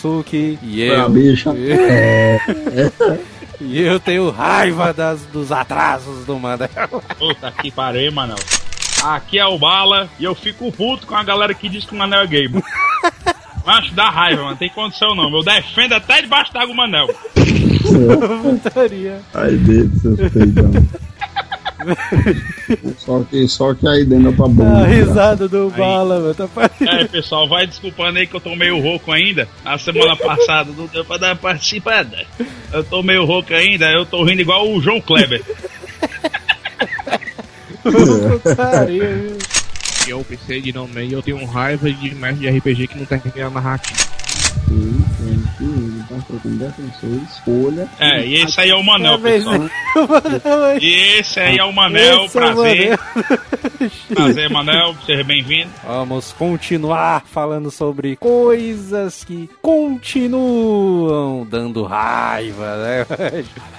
Suki e eu. Ah, bicha. É. E eu tenho raiva das, dos atrasos do Manel. Puta que pariu, Manel. Aqui é o Bala e eu fico puto com a galera que diz que o Manel é gay. mano. Acho dá raiva, mano. Tem condição não. Eu defendo até debaixo d'água o Manel. Putaria. Ai, dele, seus peidão. só, que, só que aí dentro da boca. A risada do Bala, mano. Tá parecendo. É, pessoal, vai desculpando aí que eu tô meio rouco ainda. A semana passada não deu pra dar uma participada. Eu tô meio rouco ainda, eu tô rindo igual o João Kleber. Viu? Eu pensei de nome aí, eu tenho raiva de mestre de RPG que não termina a narrativa. Sim, sim, sim, Então, trocando defensor, escolha. É, e esse aí é o Manel, Talvez pessoal. aí. E esse aí é o Manel, Esse é o prazer. Manel. Prazer, Manel, seja bem-vindo. Vamos continuar falando sobre coisas que continuam dando raiva, né?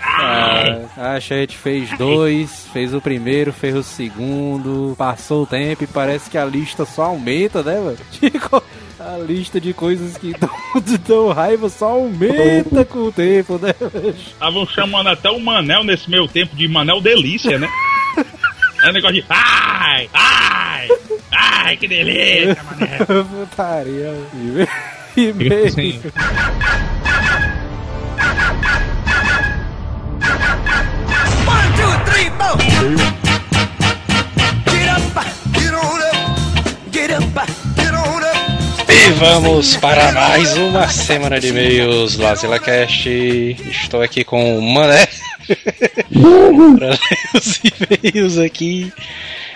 Ah, que a gente fez dois, fez o primeiro, fez o segundo, passou o tempo e parece que a lista só aumenta, né, mano? A lista de coisas que dão, dão raiva só aumenta com o tempo, né? Estavam chamando até o Manel nesse meio tempo de Manel Delícia, né? É um negócio de ai, ai, ai, que delícia, Manel. Putaria. E- E meio. One, two, three, four. Get up, get on up, get up, get on up. Vamos para mais uma semana de e-mails do AzilaCast. Estou aqui com o Mané para ler os e-mails aqui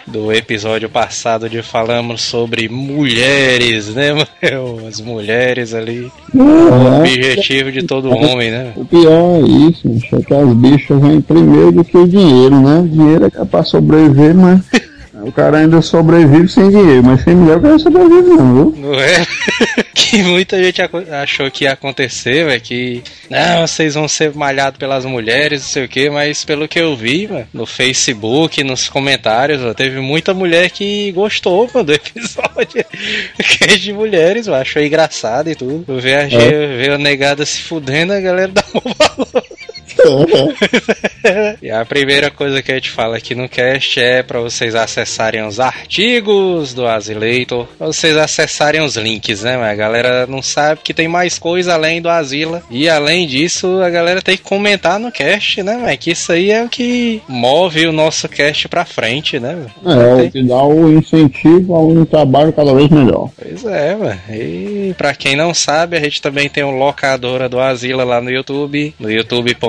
do episódio passado onde falamos sobre mulheres, né, Manel? As mulheres ali. O objetivo de todo homem, né? O pior é isso, é que as bichas vêm primeiro do que o dinheiro, né? O dinheiro é pra sobreviver, mas o cara ainda sobrevive sem dinheiro, mas sem mulher o cara sobrevive não, viu? Não é? que muita gente achou que ia acontecer, velho, que não, vocês vão ser malhados pelas mulheres, não sei o que, mas pelo que eu vi, mano, no Facebook, nos comentários, ó, teve muita mulher que gostou, mano, do episódio. que é de mulheres, achou engraçado e tudo. Eu G- ver a negada se fudendo, a galera dá um valor. E a primeira coisa que a gente fala aqui no cast é para vocês acessarem os artigos do Asileitor, pra vocês acessarem os links, né? Mas a galera não sabe que tem mais coisa além do Asila. E além disso, a galera tem que comentar no cast, né? Mas que isso aí é o que move o nosso cast pra frente, né? É, o que dá o incentivo a um trabalho cada vez melhor. Pois é, mano. E pra quem não sabe, a gente também tem o locadora do Asila lá no YouTube, no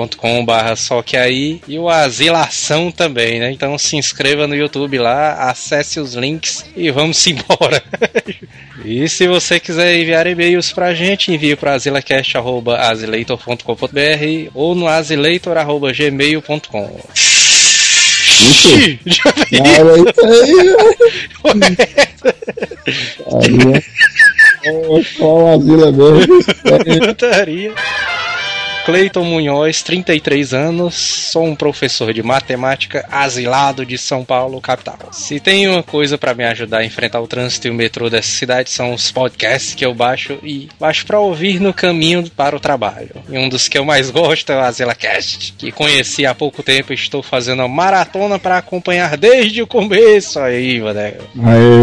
youtube.com/barra só que aí, e o Asilação também, né? Então se inscreva no YouTube lá, acesse os links e vamos embora. e se você quiser enviar e-mails pra gente, envie para azilecast@azileitor.com.br ou no azileitor@gmail.com. Ixi. Já vi Cara, isso aí. Só o asilo é mesmo. Putaria. Cleiton Munhoz, 33 anos, sou um professor de matemática asilado de São Paulo, capital. Se tem uma coisa pra me ajudar a enfrentar o trânsito e o metrô dessa cidade são os podcasts que eu baixo e baixo pra ouvir no caminho para o trabalho. E um dos que eu mais gosto é o AzilaCast, que conheci há pouco tempo e estou fazendo uma maratona pra acompanhar desde o começo. Aí, mano.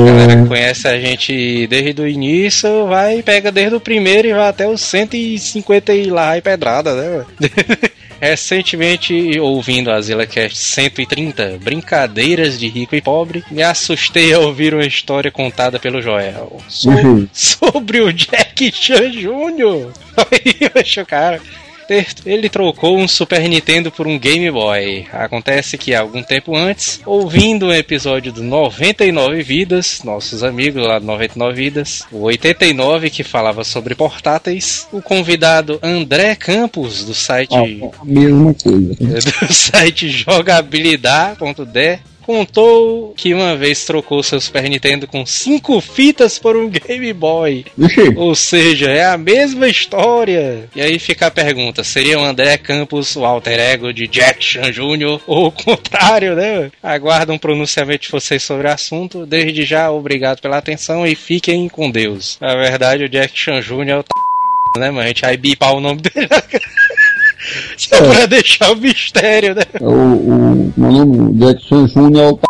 Galera que conhece a gente desde o início, vai, pega desde o primeiro e vai até os 150 e lá e pedrada, né? mano? Recentemente, ouvindo a ZillaCast 130, Brincadeiras de Rico e Pobre, me assustei ao ouvir uma história contada pelo Joel. So- Uhum. sobre o Jack Chan Jr. Aí, bicho, cara. Ele trocou um Super Nintendo por um Game Boy. Acontece que algum tempo antes, ouvindo um episódio do 99 Vidas, nossos amigos lá do 99 Vidas, o 89 que falava sobre portáteis, o convidado André Campos do site a mesma coisa. do site jogabilidade.de contou que uma vez trocou seu Super Nintendo com cinco fitas por um Game Boy. Vixe, Ou seja, é a mesma história. E aí fica a pergunta: seria o André Campos o alter ego de Jack Chan Jr. ou o contrário, né? Aguardo um pronunciamento de vocês sobre o assunto. Desde já, obrigado pela atenção e fiquem com Deus. Na verdade, o Jack Chan Jr. é o t... né, mas a gente vai bipar o nome dele. Só pra deixar o mistério, né? o, o, meu nome, Jackson Júnior é o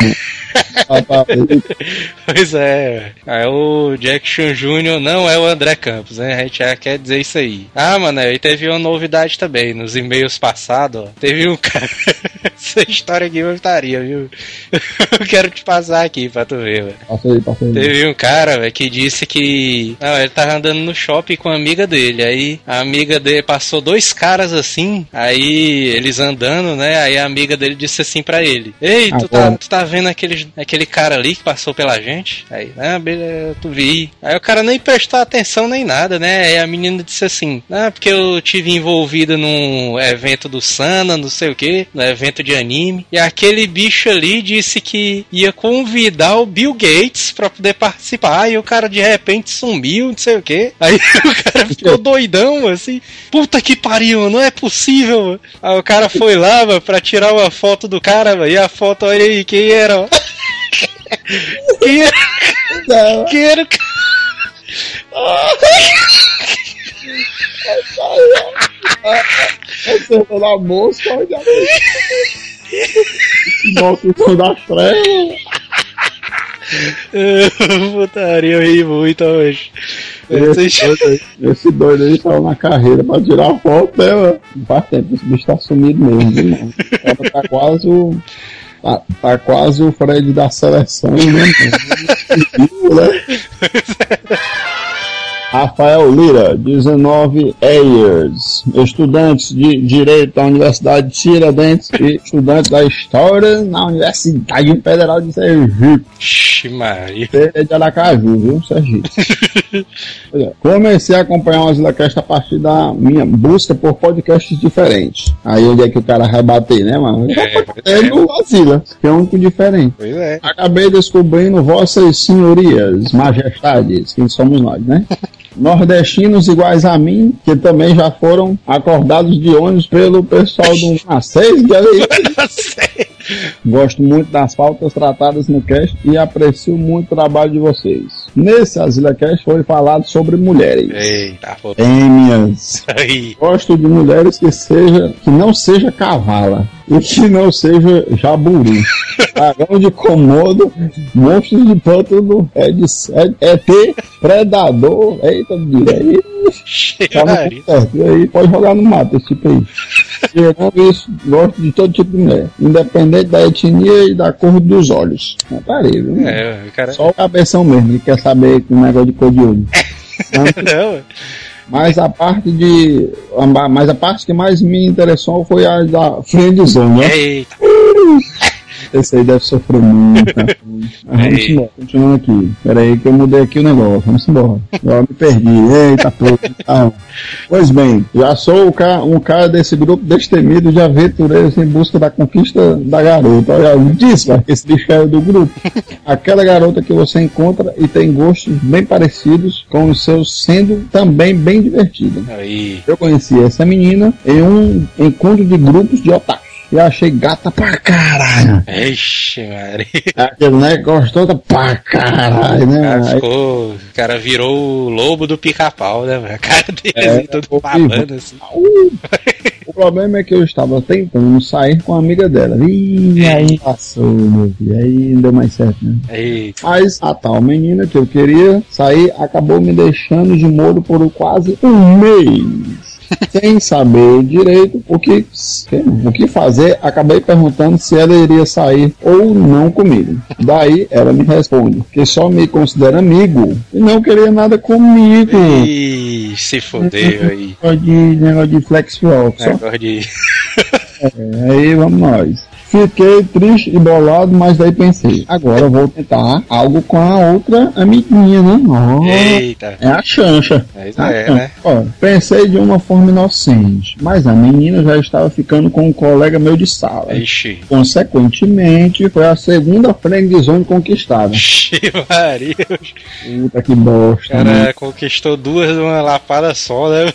Pois é. Aí o Jack Chan Jr. não é o André Campos, né? A gente já quer dizer isso aí. Ah, mano, e teve uma novidade também. Nos e-mails passados, ó, teve um cara. Essa história aqui eu estaria, viu? Eu quero te passar aqui pra tu ver, velho. Passa aí, passa aí. Teve um cara véio, que disse que. Não, ele tava andando no shopping com a amiga dele. Aí a amiga dele passou dois caras assim. Aí eles andando, né? Aí a amiga dele disse assim pra ele: Ei, tu tá, tu tá vendo aquele, aquele cara ali que passou pela gente? Aí, ah, beleza, tu vi. Aí o cara nem prestou atenção nem nada, né? Aí a menina disse assim: Ah, porque eu tive envolvida num evento do Sana, não sei o que, no evento de anime. E aquele bicho ali disse que ia convidar o Bill Gates pra poder participar. E o cara de repente sumiu, não sei o que. Aí o cara ficou doidão, assim. Puta que pariu, não é possível. Aí o cara foi lá, mano, pra tirar uma foto do cara, mano, e a foto, olha aí, quem era? ó? Quem era? Quem era? o ca- Você foi na mosca, olha aí. Nossa, das trevas. Putaria, eu ri muito hoje. Esse Esse doido aí saiu na carreira pra tirar foto, né, mano? Não faz tempo, esse bicho tá sumido mesmo, mano? O cara tá quase o. Tá, tá quase o Fred da seleção, né? né? Rafael Lira, 19 years, estudantes de Direito da Universidade de Tiradentes e estudantes da História na Universidade Federal de Sergipe. Ixi, Maria. Você é de Aracaju, viu, Sergipe? É. Comecei a acompanhar o Azilacast a partir da minha busca por podcasts diferentes. Aí onde é que o cara vai bater, né, mano? É no Azila, que é um diferente. Pois é. Acabei descobrindo vossas senhorias, majestades, quem somos nós, né? Nordestinos iguais a mim, que também já foram acordados de ônibus pelo pessoal do A6, que aí Gosto muito das pautas tratadas no cast e aprecio muito o trabalho de vocês. Nesse Asila Cast foi falado sobre mulheres. Eita. Fêmeas. Gosto de mulheres que seja que não seja cavala e que não seja jaburu. Dragão de Komodo, monstros de pântano, é de é, ET, predador, eita, aí, tá no Maria. certo. E aí pode jogar no mato esse tipo aí. Tirando isso, gosto de todo tipo de mulher, independente da etnia e da cor dos olhos. Não parei, viu? É, cara. Só o cabeção mesmo, que quer saber com o negócio de cor de olho. Não, Mas a parte de. Mas a parte que mais me interessou foi a da friendzone, né? eita. Esse aí deve sofrer muito. Mas Vamos embora, continuando aqui. Pera aí que eu mudei aqui o negócio. Vamos embora. Agora me perdi. Eita, pô. Calma. Pois bem, já sou o ca- um cara desse grupo destemido de aventureiros em busca da conquista da garota. Olha, eu disse, vai, que esse bicho é do grupo. Aquela garota que você encontra e tem gostos bem parecidos com os seus, sendo também bem divertida. Aí. Eu conheci essa menina em um encontro de grupos de otakus. E eu achei gata pra caralho. Ixi, Maria. Aquele negócio toda pra caralho, né? cara ficou. O cara virou o lobo do pica-pau, né, velho? A cara dele, É, assim, todo babando, assim. uh, o problema é que eu estava tentando sair com a amiga dela. E aí passou, meu filho. Aí não deu mais certo, né? Eita. Mas a tal menina que eu queria sair acabou me deixando de molho por quase um mês. Sem saber direito o que, o que fazer, acabei perguntando se ela iria sair ou não comigo. Daí ela me responde que só me considera amigo e não queria nada comigo. Ih, se fodeu aí. Negócio de, negócio de flex. Só Negócio de. É, aí vamos nós. Fiquei triste e bolado, mas daí pensei, agora eu vou tentar algo com a outra amiguinha, né? Oh, Eita. é a chancha. Mas A é, chancha. né? Ó, pensei de uma forma inocente, mas a menina já estava ficando com um colega meu de sala. Ixi. Consequentemente, foi a segunda friendzone conquistada. Ixi, Maria. Puta que bosta, cara conquistou duas numa lapada só, né?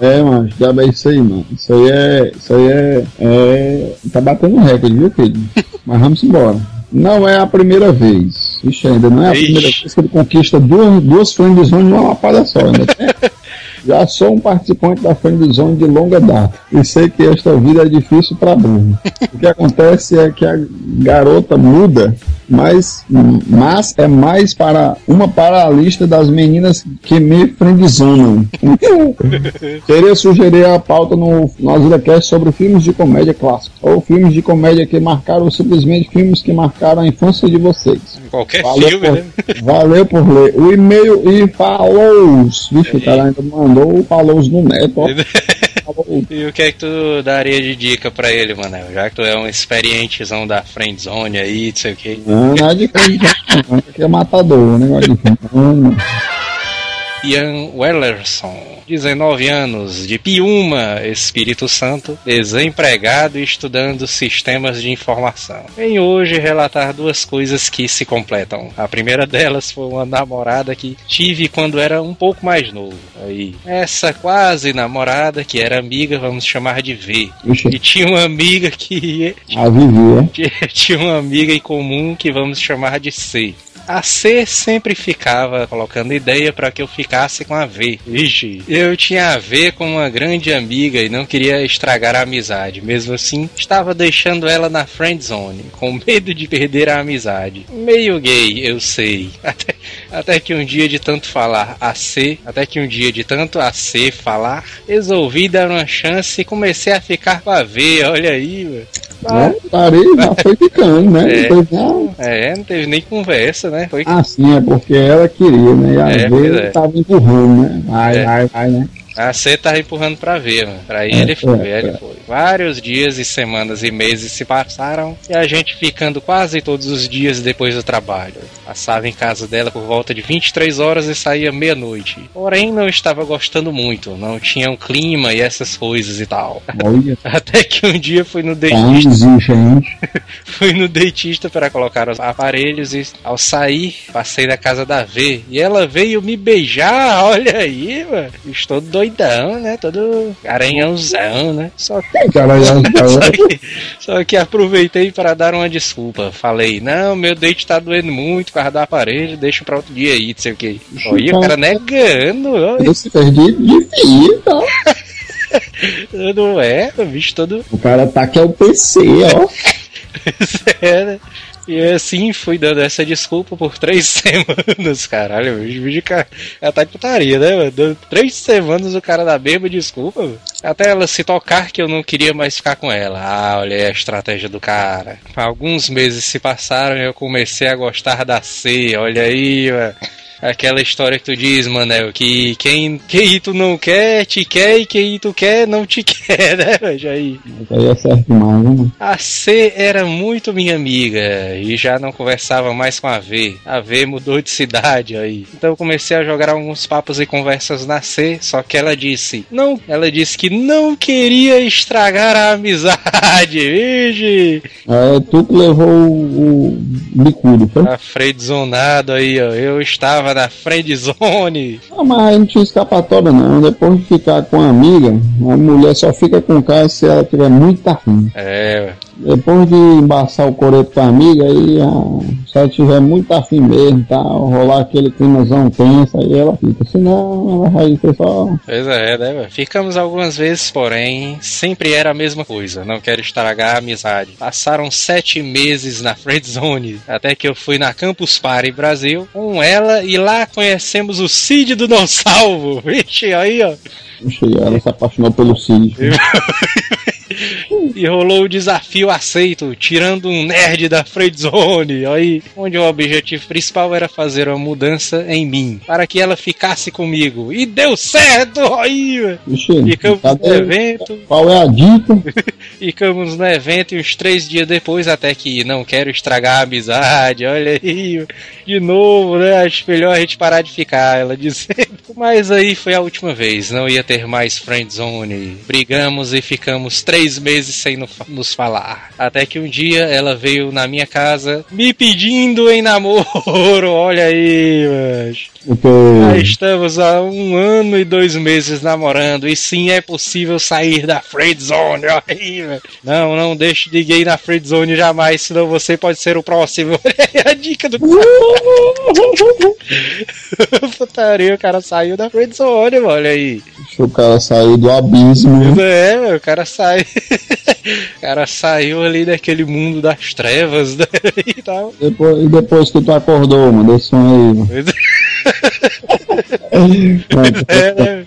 É, mano, já é isso aí, mano. Isso aí é. Isso aí é. é tá batendo recorde, viu, filho? Mas vamos embora. Não é a primeira vez. Ixi, ainda não é a Ixi. primeira vez que ele conquista duas, duas friendzone numa lapada só. Ainda tem- Já sou um participante da friendzone de longa data. E sei que esta vida é difícil para Bruno. O que acontece é que a garota muda, mas, mas é mais para uma para a lista das meninas que me friendzonam. Queria sugerir a pauta no, AzilaCast sobre filmes de comédia clássicos. Ou filmes de comédia que marcaram, ou simplesmente filmes que marcaram a infância de vocês. Qualquer Valeu filme, por, né? valeu por ler o e-mail e falou. Vixe, o cara ainda mandou falou no neto. ó. E o que é que tu daria de dica pra ele, Manel? Já que tu é um experientezão da friendzone aí, não sei o que. Não, nada de coisa, não. Aqui é matador, o negócio de filme. Ian Wellerson, 19 anos, de Piúma, Espírito Santo, desempregado e estudando sistemas de informação. Vem hoje relatar duas coisas que se completam. A primeira delas foi uma namorada que tive quando era um pouco mais novo. Aí, essa quase namorada, que era amiga, vamos chamar de V. E tinha uma amiga que a Vivi, é? tinha uma amiga em comum que vamos chamar de C. A C sempre ficava colocando ideia para que eu ficasse com a V. Ixi, eu tinha a V como uma grande amiga e não queria estragar a amizade. Mesmo assim, estava deixando ela na friend zone, com medo de perder a amizade. Meio gay, eu sei. Até, até que um dia de tanto falar a C, até que um dia de tanto a C falar, resolvi dar uma chance e comecei a ficar com a V. Olha aí, mano. Né? Parei, já foi ficando, né? É. Depois, ah, É, não teve nem conversa, né? Foi ah, sim, é porque ela queria, né? E a É, V pois é. tava empurrando, né? Vai, É. vai, vai, né? A C tava empurrando pra ver, mano. Pra É, ele foi, é, ele é. foi. Vários dias e semanas e meses se passaram e a gente ficando quase todos os dias depois do trabalho. Passava em casa dela por volta de 23 horas e saía meia-noite. Porém, não estava gostando muito, não tinha um clima e essas coisas e tal. Olha, Até que um dia fui no tá dentista, fui no dentista para colocar os aparelhos e ao sair, passei na casa da V e ela veio me beijar, olha aí, mano. Estou doidão, né? Todo aranhãozão, né? Só que, Cara, já, só que, só que aproveitei para dar uma desculpa. Falei, não, meu dente tá doendo muito causa do aparelho, deixa pra outro dia aí, não sei o que. Olha, o cara negando, ó, esse perdido de fita. não é, o bicho todo O cara tá que é o PC, ó. Sério. E assim fui dando essa desculpa por três semanas, caralho. Vídeo cara, ela tá de putaria, né, mano? Dando três semanas o cara dá a mesma desculpa. Até ela se tocar que eu não queria mais ficar com ela. Ah, olha a estratégia do cara. Alguns meses se passaram e eu comecei a gostar da C. Olha aí, mano. Aquela história que tu diz, Manel, que quem, quem tu não quer, te quer, e quem tu quer, não te quer, né, velho? Aí. Aí é certo demais, né? A C era muito minha amiga e já não conversava mais com a V. A V mudou de cidade aí. Então eu comecei a jogar alguns papos e conversas na C, só que ela disse: "Não, ela disse que não queria estragar a amizade". Vige. É, tu que levou o, o bicudo, foi? A fredzonado aí, ó. Eu estava na friendzone. Não, mas aí não tinha escapatória não. Depois de ficar com a amiga, a mulher só fica com o cara se ela tiver muito afim. É, depois de embaçar o coreto com a amiga, aí a, se ela tiver muito afim mesmo, tá? Rolar aquele climazão tenso, aí ela fica. Senão, ela vai ser só. Pois é, né? velho? Ficamos algumas vezes, porém, sempre era a mesma coisa. Não quero estragar a amizade. Passaram sete meses na Friend Zone, até que eu fui na Campus Party Brasil com ela e lá conhecemos o Cid do Não Salvo. Vixe, aí, ó. Puxa, e ela se apaixonou pelo Cid. E rolou o desafio aceito, tirando um nerd da friendzone, aí, onde o objetivo principal era fazer uma mudança em mim, para que ela ficasse comigo. E deu certo, aí, Ficamos no evento, Qual é a dica? ficamos no evento e uns três dias depois, até que não quero estragar a amizade, olha aí, de novo, né? Acho melhor a gente parar de ficar, ela dizendo. Mas aí foi a última vez, não ia ter mais friendzone. Brigamos e ficamos três meses sem no- nos falar. Até que um dia ela veio na minha casa me pedindo em namoro, olha aí, mas. Já estamos há um ano e dois meses namorando e sim é possível sair da friend zone. Olha aí, velho. Não, não deixe ninguém na friend zone jamais, senão você pode ser o próximo. Aí a dica do Putaria, o cara saiu da friend zone, mano, olha aí. O cara sair do abismo. É, meu, o cara sai. o cara saiu ali daquele mundo das trevas né, e tal. Depois, e depois que tu acordou, mano, desse som aí, mano. Pronto, É, né?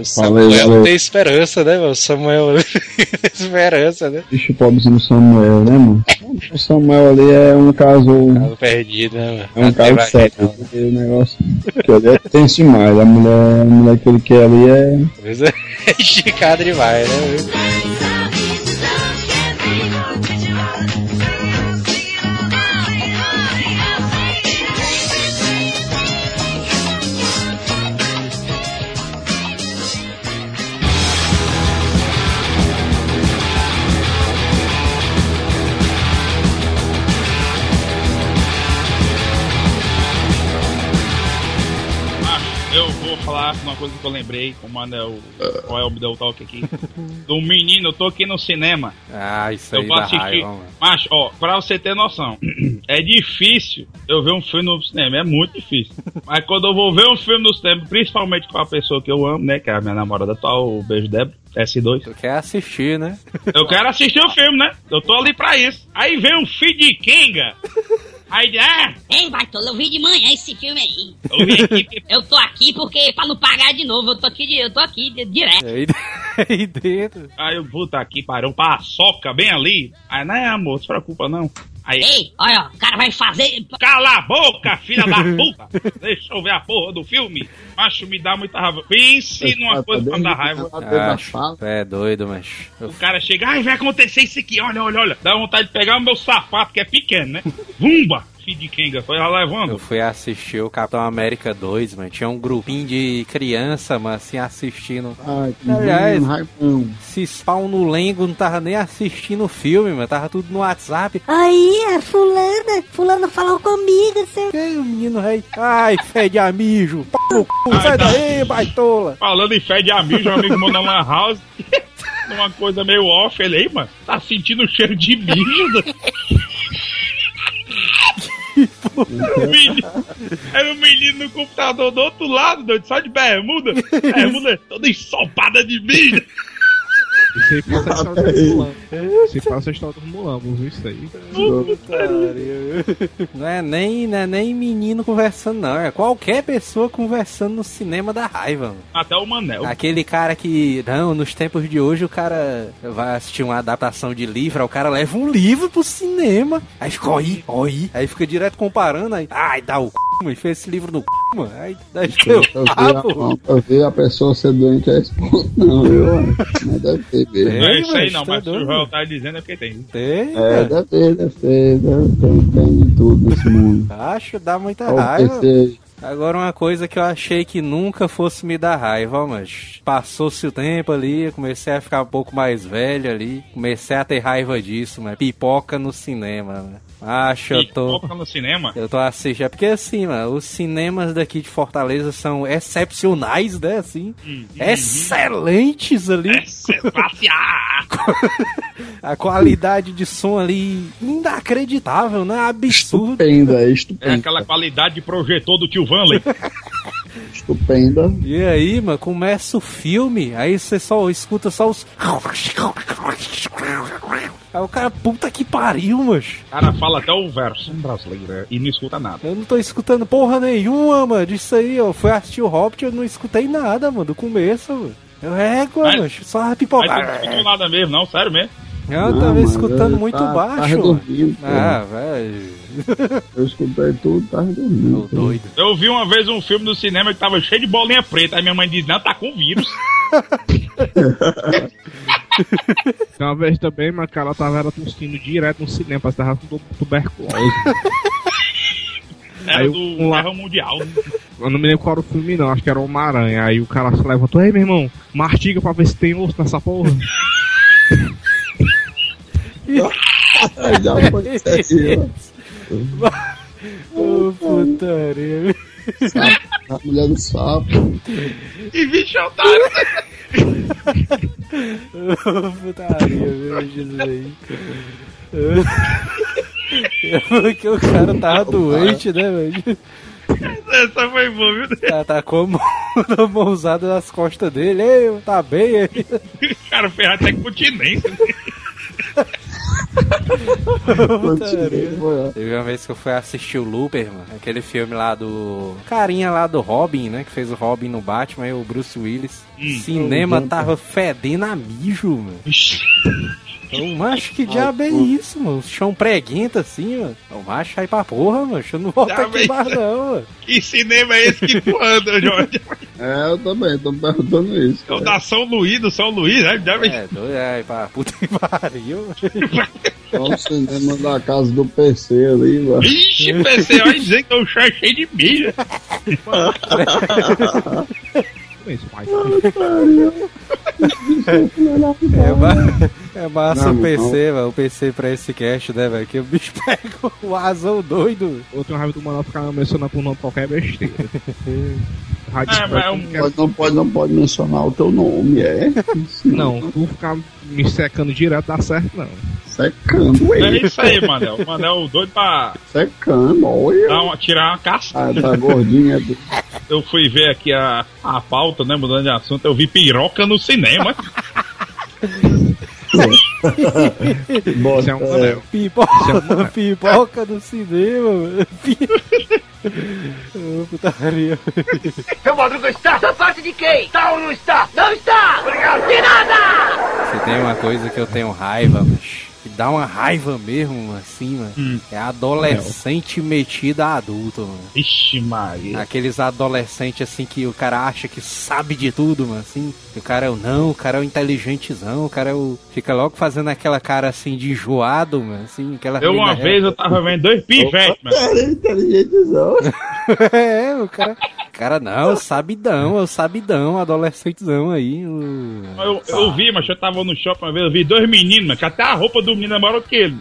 O Samuel valeu. tem esperança, né, meu? O Samuel tem esperança, né? Bicho pobrezinho Samuel, né, mano? O Samuel ali é um caso. Caso perdido, né, É um mano? caso sério. porque O negócio. Que ali é tenso demais. A mulher, a mulher que ele quer ali é. Pois é, esticado demais, né? Vou falar uma coisa que eu lembrei, como é o, qual é o Middle Talk aqui. Do menino, eu tô aqui no cinema. Ah, isso Eu aí vou dá assistir. raiva, mano. Mas, ó, pra você ter noção, é difícil eu ver um filme no cinema, é muito difícil. Mas quando eu vou ver um filme no cinema, principalmente com a pessoa que eu amo, né, que é a minha namorada atual, o Beijo Débora, S2, Tu quer assistir, né? eu quero assistir o filme, né? Eu tô ali pra isso. Aí vem um filho de Ah, Ei, Bartolo, eu vi de manhã esse filme aí. eu aqui tô aqui porque, pra não pagar de novo, eu tô aqui, eu tô aqui direto. Aí, aí dentro. Aí eu, puta aqui, parou um paçoca bem ali. Aí, não, amor, não se preocupa não. Aí, Ei, olha, o cara vai fazer... cala a boca, filha da puta! Deixa eu ver a porra do filme. Macho, me dá muita raiva. Pense numa coisa pra dar raiva. Acho, é doido, mas. O cara chega, ai, vai acontecer isso aqui, olha, olha, olha. Dá vontade de pegar o meu sapato, que é pequeno, né? Vumba! De Kenga, foi lá Eu fui assistir o Capitão América 2, mano. Tinha um grupinho de criança, mano, assim, assistindo. Ai, que Aliás-. Se spawn no lengo não tava nem assistindo o filme, mano. Tava tudo no WhatsApp. Aí, a fulana, fulano falou comigo, seu... Que o menino rei. Ai, fede a mijo. Pau no cu, sai daí, baitola. Falando em fé de amigo, um amigo na Lan House. Numa coisa meio off, ele aí, mano. Tá sentindo o cheiro de mijo. O Era um menino no computador do outro lado, doido, só de bermuda. Bermuda toda ensopada de mijo. Isso aí passa a história do Mulambo. Isso aí passa a história do Mulambo, viu isso aí? Não é, nem, não é nem menino conversando, não. É qualquer pessoa conversando no cinema da raiva, mano. Até o Manel. Aquele cara que, não, nos tempos de hoje o cara vai assistir uma adaptação de livro, aí o cara leva um livro pro cinema, aí fica, ó aí, aí fica direto comparando, aí, ai, dá o c, mano, fez esse livro no c, mano, aí dá o Eu vi, rabo. a, eu vi a pessoa ser doente a esse ponto, não, eu. Mas deve ter mesmo. É, Não é isso aí não, tá mas o. Joel tá dizendo é porque tem. Tem, É, deve ter, deve ter, deve ter, tem de tudo nesse mundo. Acho, dá muita raiva. Agora uma coisa que eu achei que nunca fosse me dar raiva, mas passou-se o tempo ali, eu comecei a ficar um pouco mais velho ali, comecei a ter raiva disso, mas pipoca no cinema, né? Acho, eu tô. No cinema. Eu tô assistindo. É porque assim, mano, os cinemas daqui de Fortaleza são excepcionais, né? Assim. Excelentes ali. A qualidade de som ali inacreditável, né? Absurdo. Estupenda, é É estupenda. aquela qualidade de projetor do tio Vanley. Estupenda. E aí, mano, começa o filme, aí você só escuta só os. Aí o cara, puta que pariu, macho. O cara fala até o verso brasileiro e não escuta nada. Eu não tô escutando porra nenhuma, mano, disso aí, ó. Fui assistir o Hobbit, eu não escutei nada, mano, do começo, mano. Eu régua, Mas- macho, só a Mas não escutou nada mesmo, não, sério mesmo. Eu Não, tava mano, escutando eu muito tá- baixo. Tava mano. dormindo. Ah, velho. Eu escutei tudo, tava dormindo. Ô, pô. doido. Eu vi uma vez um filme no cinema que tava cheio de bolinha preta. Aí minha mãe diz, não, tá com vírus. Uma vez também, mas que ela tava era tossindo direto no cinema, parece que tava com tu- tuberculose. Era Aí do um lá- Guerra Mundial. Eu não me lembro qual era o filme não, acho que era Homem-Aranha. Aí o cara se levantou, ei meu irmão, mastiga pra ver se tem osso nessa porra. Aí já foi sério, Ô, putaria. A mulher do sapo. E bicho otário. Ô, putaria, meu Jesus aí. É Porque o cara tava doente, né, velho? Essa foi boa, viu? Tá, tá com a mão, a mãozada nas costas dele. Ei, tá bem aí. O cara fez até continência. Teve uma vez que eu fui assistir o Looper, mano. Aquele filme lá do. Carinha lá do Robin, né? Que fez o Robin no Batman e o Bruce Willis. Hum. Cinema tava fedendo a mijo, mano. Então, macho, que diabo é isso, mano? Chão preguento assim, mano. O macho aí pra porra, mano. Eu não volto Diabo é aqui mais, isso. não, mano. Que cinema é esse que tu anda, Jorge? É, eu também, tô me perguntando isso. É o da São Luís, do São Luís, né? Deve... É, doido, é, pra puta que pariu. Olha o cinema da casa do PC ali, mano. Ixi, PC, vai dizer que o chão é cheio de milho. Isso, pai. É, ma- é massa Não, o PC, mano. O PC pra esse cast, né, velho? Que o bicho pega o azul doido. Eu tenho raiva do Manoel ficar mencionando por nome qualquer besteira. Rádio É, mas é não Pode, não, pode, não pode mencionar o teu nome, é? Não, tu ficar me secando direto dá certo não. Secando É ele. isso aí, Manel. O Manel doido pra Secando, olha. dar uma- tirar uma casca. Ah, tá gordinho. É do... Eu fui ver aqui a, a pauta, né? Mudando de assunto, eu vi piroca no cinema. Isso é um. Pipoca, Isso é um moleque. pipoca no cinema, mano. Ô, putaria. Seu Madruga está da parte de quem? Está ou não está? Não está! Obrigado. De nada! Se tem uma coisa que eu tenho raiva, mas que dá uma raiva mesmo, assim, mano. Hum. É adolescente metido a adulto, mano. Ixi, Maria. Aqueles adolescentes assim que o cara acha que sabe de tudo, mano, assim. E o cara é o não, o cara é o inteligentezão, o cara é o. Fica logo fazendo aquela cara assim de enjoado, mano, assim, aquela. Eu uma vez eu tava vendo dois pivetes, mano. Era inteligentezão. é, o cara. Cara, não, o sabidão, é o sabidão, adolescentezão aí. o- Eu, eu vi, mas eu tava no shopping uma vez, eu vi dois meninos, que até a roupa do menino é maior que ele.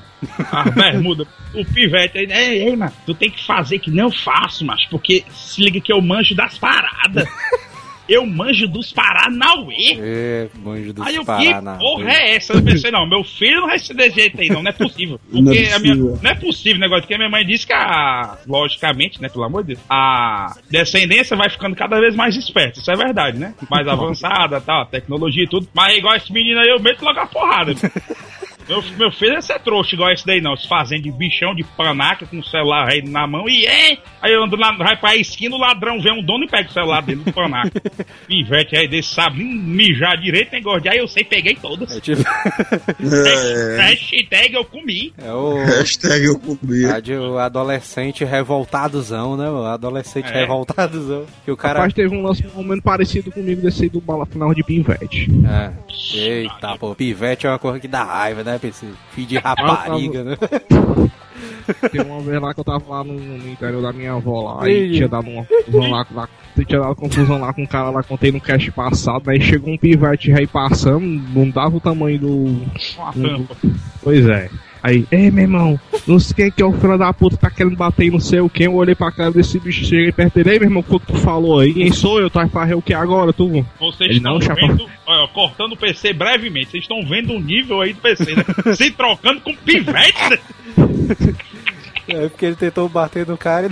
As bermudas. O pivete aí, ei, ei, mano, tu tem que fazer que nem eu faço, mas porque se liga que eu manjo das paradas. Eu manjo dos Paranauê. É, manjo dos Aí eu, que Paraná. porra é essa? Eu pensei, não, meu filho não vai ser desse jeito aí, não, não é possível. Porque Não é a minha. possível. Não é possível o negócio, porque a minha mãe disse que a. Logicamente, né, pelo amor de Deus, a descendência vai ficando cada vez mais esperta. Isso é verdade, né? Mais avançada, tal, tecnologia e tudo. Mas igual esse menino aí, eu meto logo a porrada. Meu, meu filho é ser trouxa igual esse daí, não. Se fazendo de bichão de panaca com o celular aí na mão e é. Aí eu ando lá, vai pra esquina, o ladrão vê um dono e pega o celular dele do panaca. Pivete aí desse sabe nem mijar direito, nem gordear, aí eu sei, peguei todas. É tipo. É, Hashtag eu comi. É o. hashtag eu comi. a de- o adolescente revoltadozão, né? O adolescente É. revoltadozão. Que o cara. Rapaz, teve um lance ou menos parecido comigo desse aí do bala final de Pinvete. É. Eita, pô, pivete é uma coisa que dá raiva, né? Esse filho de rapariga, né? Tem uma vez lá que eu tava lá no, no interior da minha avó lá, aí Ei. tinha dado uma confusão lá, lá tinha dado confusão lá com um cara lá, contei no cast passado, aí chegou um pivete aí passando, não dava o tamanho do. Uma tampa. Pois é. Aí, ei, meu irmão, não sei quem que é o filho da puta tá querendo bater em não sei o quem. Eu olhei pra cara desse bicho, cheguei perto dele. Ei, meu irmão, o que tu falou aí? Quem sou eu? Tu vai fazer o que agora, tu? Vocês Ele estão não, chapa. vendo, olha, cortando o PC brevemente, vocês estão vendo o nível aí do PC, né? Se trocando com pivete, né? É porque ele tentou bater no cara e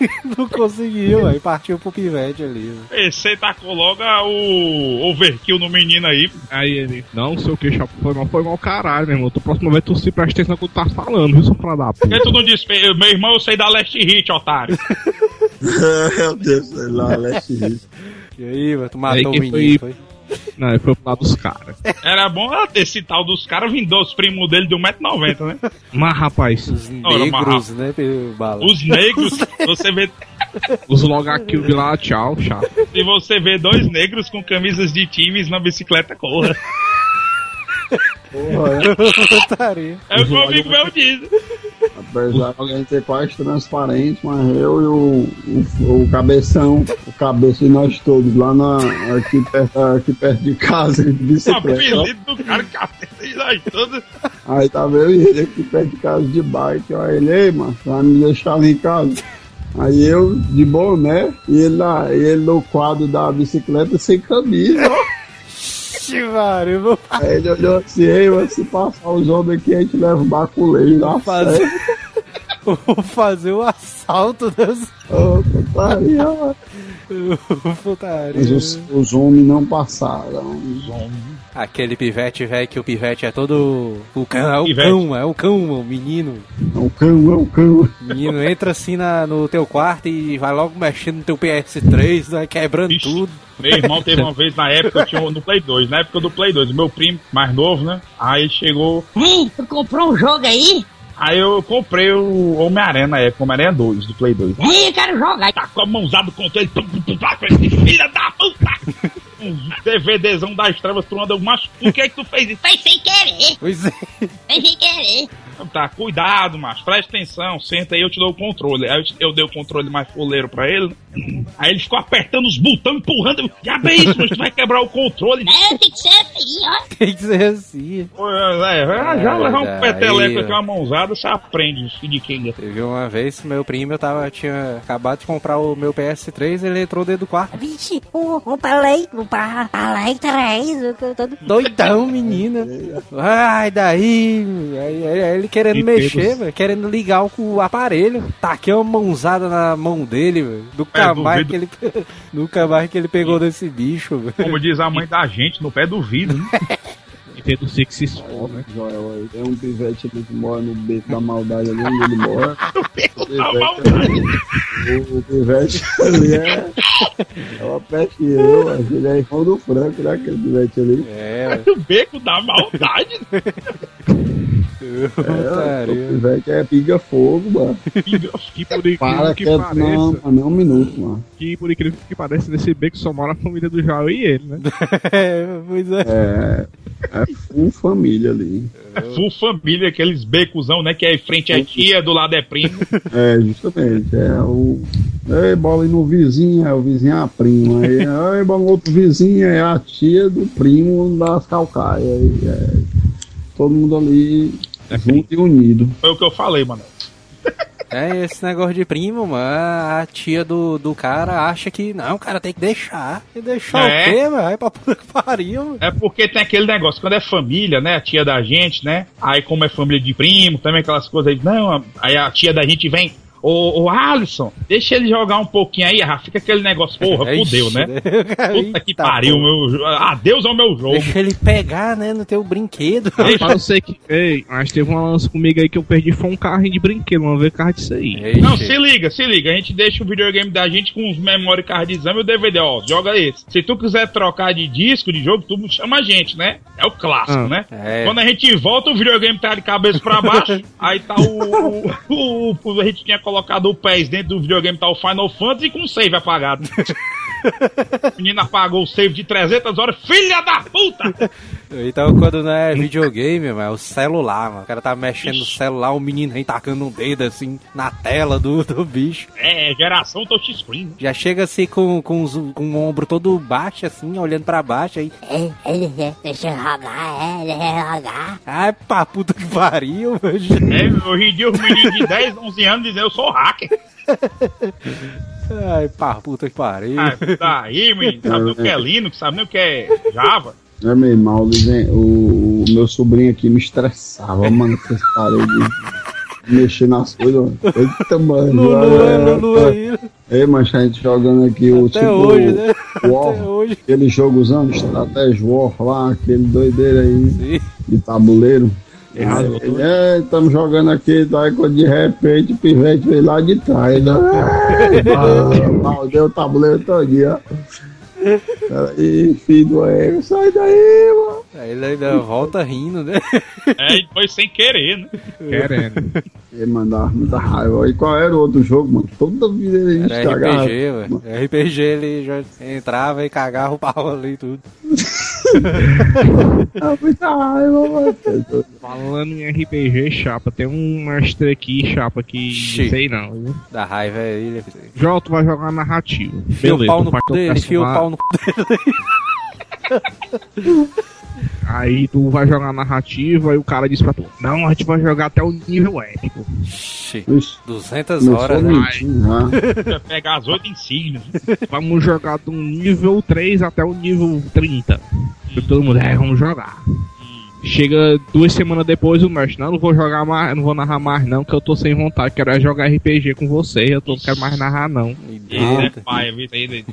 não conseguiu, aí partiu pro pivete ali. né? PC tacou logo o overkill no menino aí. Aí ele, não sei o que, chapa, foi mal, foi mal caralho, meu irmão. Tu próxima vez tu se presta atenção no que tu tá falando, viu, seu filho da Por puta? que tu não disse, meu irmão, eu sei da Last Hit, otário. Meu Deus, sei lá, Leste Rio. E aí, mano, tu Aí matou o quem menino, foi- foi? Não, ele foi pro lado dos caras. Era bom esse tal dos caras vindo os primos dele de 1,90m, né? Mas, rapaz, Os negros, né. Os negros, você vê, os logakill de lá, tchau, chato. se você vê dois negros com camisas de times na bicicleta, corra. Porra, é. Putaria. É o que o amigo meu diz. Apesar de alguém ser quase transparente, mas eu e o, o, o cabeção, o cabeça de nós todos, lá na, aqui, perto, aqui perto de casa, de O bicicleta. apelido do cara caceta e nós todos. Aí tava eu e ele aqui perto de casa de bike, ó, ele, ei, mano, vai me deixar lá em casa. Aí eu, de boné, e ele, lá, e ele no quadro da bicicleta sem camisa, ó. Chivário, eu vou Aí ele olhou assim, ei, mas se passar os homens aqui, a gente leva o baculeiro da fazer, vou fazer o assalto das Ô, putaria, mano. putaria. Mas os, os homens não passaram. Os homens. Aquele pivete, velho, que o pivete é todo. O cão, é o Pivete. cão, é o cão, o menino. É um cão, é um cão. O menino entra assim na, no teu quarto e vai logo mexendo no teu PS3, vai quebrando Ixi. tudo. Meu irmão teve uma vez na época, eu tinha no Play 2, na época do Play 2, o meu primo mais novo, né? Aí chegou, Hein, tu comprou um jogo aí? aí eu comprei o Homem-Aranha na época, Homem-Aranha 2 do Play 2. Hein, eu quero jogar. Tá com a mãozada do controle, filha da puta! Um DVDzão das trevas, tu anda, mas por que que tu fez isso? Foi sem querer, Pois é. foi sem querer. Tá, cuidado, mas presta atenção, senta aí, eu te dou o controle. Aí eu, eu dei o controle mais fuleiro pra ele? Aí ele ficou apertando os botões, empurrando. Já bem isso, mas tu vai quebrar o controle. Não, tem que ser assim, ó. Tem que ser assim. Pô, É, é, já Ah, levar um peteleco aqui, uma mãozada, você aprende, filho de Kinga. Teve uma vez que meu primo, eu tava, tinha acabado de comprar o meu PS3, ele entrou dentro do quarto. Vixe, o, o Play, o pa- Play 3, o que eu todo... Doidão, menina. Ai, daí. Aí, aí- aí ele querendo E mexer, pelos- velho, querendo ligar o, o aparelho. Taquei uma mãozada na mão dele, É, mais que duvido. ele. Nunca mais que ele pegou desse bicho, velho. Como diz a mãe da gente, no pé do vidro, né? Entendo Six is four, né? Joel. Tem um pivete ali que mora no beco da maldade ali onde ele mora. O Tá pivete, o, o pivete ali é. É uma peste que eu, acho que ele é irmão do Franco, né? Aquele pivete ali. É, O beco da maldade. É, o putaria. pivete é piga-fogo, mano. Que por incrível Para que quieto, pareça, não, mano, nem um minuto, mano. que por incrível que pareça, nesse beco só mora a família do Joel e ele, né? É, pois é. É. É full família ali. É full família, aqueles becozão, né? Que é em frente é tia, do lado é primo. É, justamente. É o. Ei, bola aí no vizinho, é o vizinho é a prima. Aí, ei, bola no outro vizinho, é a tia do primo das calcaias. Aí, é, todo mundo ali junto e unido. Foi o que eu falei, mano. É, esse negócio de primo, mano. A tia do, do cara acha que. Não, o cara tem que deixar. E deixar É. o quê, velho? Vai pra puta que pariu. mano. É porque tem aquele negócio, quando é família, né? A tia da gente, né? Aí como é família de primo, também aquelas coisas aí. Não, aí a tia da gente vem. Ô, ô Alisson, deixa ele jogar um pouquinho aí, ah, fica aquele negócio, porra, fudeu, Ixi, né? Puta que pariu, porra. meu. Adeus ao meu jogo. Deixa ele pegar, né, no teu brinquedo. Rapaz, eu sei que. Ei, mas teve uma lança comigo aí que eu perdi foi um carrinho de brinquedo, uma vez carro disso aí. Não, se liga, se liga. A gente deixa o videogame da gente com os memory card de exame e o DVD, ó. Joga esse. Se tu quiser trocar de disco, de jogo, tu chama a gente, né? É o clássico, Ah. né? É. Quando a gente volta, o videogame tá de cabeça pra baixo. aí tá o, o, o- A gente tinha colocado o pés dentro do videogame, tá o Final Fantasy com o save apagado. o menino apagou o save de 300 horas. Filha da puta! Então, quando não é videogame, mano, é o celular, mano. O cara tá mexendo no celular, o menino vem tacando um dedo assim na tela do, do bicho. É, geração touchscreen. né? Já chega assim com, com, os- com o ombro todo baixo, assim, olhando pra baixo aí. É, ele é, deixa eu jogar, é, ele é jogar. Ai, pra puta que pariu, mano. É, hoje em dia os meninos de 10, 11 anos dizem eu sou hacker. Ai, pra puta que pariu. Ah, daí, menino, sabe nem o que é Linux, sabe nem o que é Java. É meu irmão, o, o, meu sobrinho aqui me estressava, mano, com esse parede de mexer nas coisas. mano. Eita, mano. Lulu, é, Lulu aí. Ei, mas a gente jogando aqui o Até tipo hoje, né? War, Até hoje. aquele jogo usando estratégia War lá, aquele doideira aí Sim. de tabuleiro. Errado, Aí ele, é, estamos jogando aqui, daí quando de repente o pivete veio lá de trás. Né? Ah, mal, deu o tabuleiro todinho, ó. Aí, filho do ego, sai daí, mano. Aí ele ainda volta rindo, né? É, e foi sem querer, né? Querendo. Ele mandava muita raiva. E qual era o outro jogo, mano? Toda vida ele Era estragava. RPG, velho. RPG ele já entrava e cagava o pau ali e tudo. Muita raiva, mano. Falando em RPG, chapa, tem um mestre aqui, chapa, que Xiii. sei não. viu? Da raiva é ele. João, tu vai jogar narrativa. Enfia o Beleza, pau no cu dele, enfia o personagem. pau no cu Aí tu vai jogar narrativa e o cara diz pra tu: Não, a gente vai jogar até o nível épico. Ixi, Ixi, 200 começou horas, a né? já. Ia pegar as oito insígnias. Vamos jogar do nível 3 até o nível 30. E todo mundo, é, vamos jogar. Chega duas semanas depois o mestre, não, não vou jogar mais, não vou narrar mais não, que eu tô sem vontade, quero é jogar RPG com você, eu tô, não quero mais narrar não. Isso é pai? Isso aí,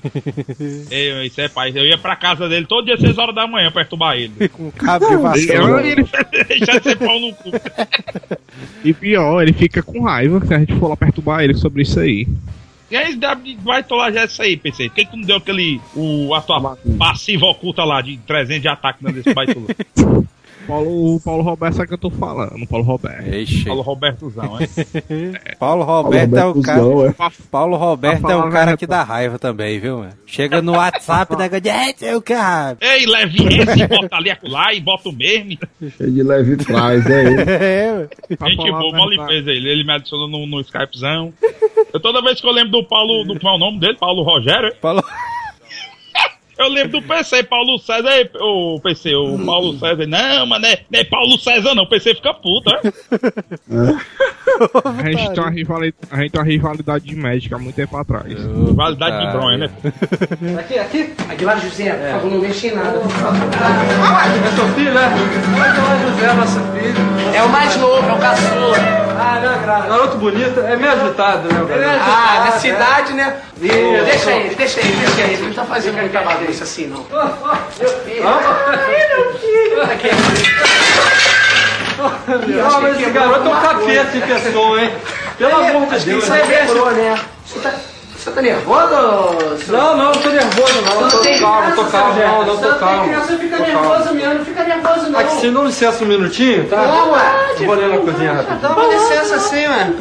Eu, isso é pai. Eu ia pra casa dele todo dia, 6 horas da manhã, perturbar ele. Com cabo de vassoura. E, ele- ser pau no cu. e pior, ele fica com raiva se a gente for lá perturbar ele sobre isso aí. E aí, vai tolar já isso aí, PC. Por que tu não deu aquele. O, a tua passiva oculta lá de 300 de ataque dentro desse baitolo? Paulo, o Paulo Roberto sabe o que eu tô falando, o Paulo Roberto. Ixi. Paulo Robertozão, é? Paulo Roberto é o cara. Robertozão, é. Paulo Roberto Pra é a cara que dá raiva também, viu, mano? Chega no WhatsApp da galera, é o cara. Ei, leve esse, bota ali acolá e bota o mesmo. Cheio de leve trás, é ele. É, mano. Pra Gente boa, mó limpeza ele. Ele me adicionou no, no Skypezão. Eu toda vez que eu lembro do Paulo, do qual é o nome dele? Paulo Rogério, é? Paulo... Eu lembro do PC, Paulo César, o PC, o Paulo César, não, mano, não é, não é Paulo César não, o PC fica puto, é? A gente, tem uma rivalidade, a gente tem uma rivalidade de médica há muito tempo atrás. Validade de bronha, né? Aqui, aqui. Aguilar José, por favor, não mexe em nada. É seu filho, né? Olha José, nosso filho. É o mais novo, é o caçula. Ah, né, gra- garoto bonito. É meio agitado, né, o garoto? Ah, na cidade, né? Deixa ele, deixa ele, deixa ele. Ele não tá fazendo muita bagunça assim, não. Meu filho. Ai, meu filho. Aqui. Não, mas esse garoto é um capeta em pessoa, hein? Pelo amor de Deus. isso aí quebrou, né? Você tá, você tá nervoso? Não, não, não tô nervoso, não. Tô calmo, tô calmo. Não, não tô calmo. Você fica Tô nervoso calmo. mesmo, não fica nervoso não. Aqui, se não licença um minutinho, tá? Não, ué. Eu Vou ali na cozinha rapidinho. Dá uma licença assim, mano.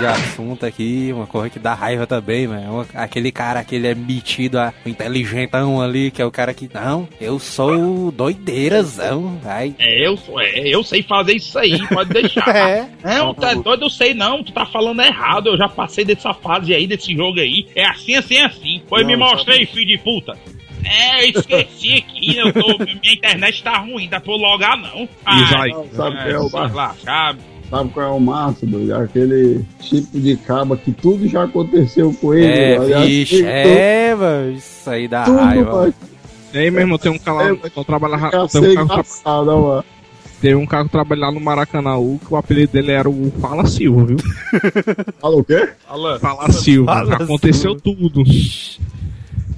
De assunto aqui, uma coisa que dá raiva também, mano. É Aquele cara, aquele é metido, a- inteligentão ali, que é o cara que, não, eu sou doideirazão. Ai, É, eu, sou- é, eu sei fazer isso aí, pode deixar. É. Não, tá doido, eu sei não, tu tá falando errado, eu já passei dessa fase aí, desse jogo aí. É assim, assim, assim. Pois me mostrei, filho de puta. É, eu esqueci aqui, eu tô, minha internet tá ruim, dá pra eu logar não. Diz aí. Sabe qual é o lá, sabe? Sabe qual é o massa, doido? Aquele tipo de caba que tudo já aconteceu com ele. é, já vixe, aceitou é, mano, isso aí dá Tudo, raiva. mano. E aí, meu irmão, tem um cara lá, É, eu trabalhava, Já tem um cara, que ó, mano. tem um cara que trabalha lá no Maracanã, que o apelido dele era o Fala Silva, viu? Fala o quê? Alan, Fala Silva, Fala aconteceu tudo.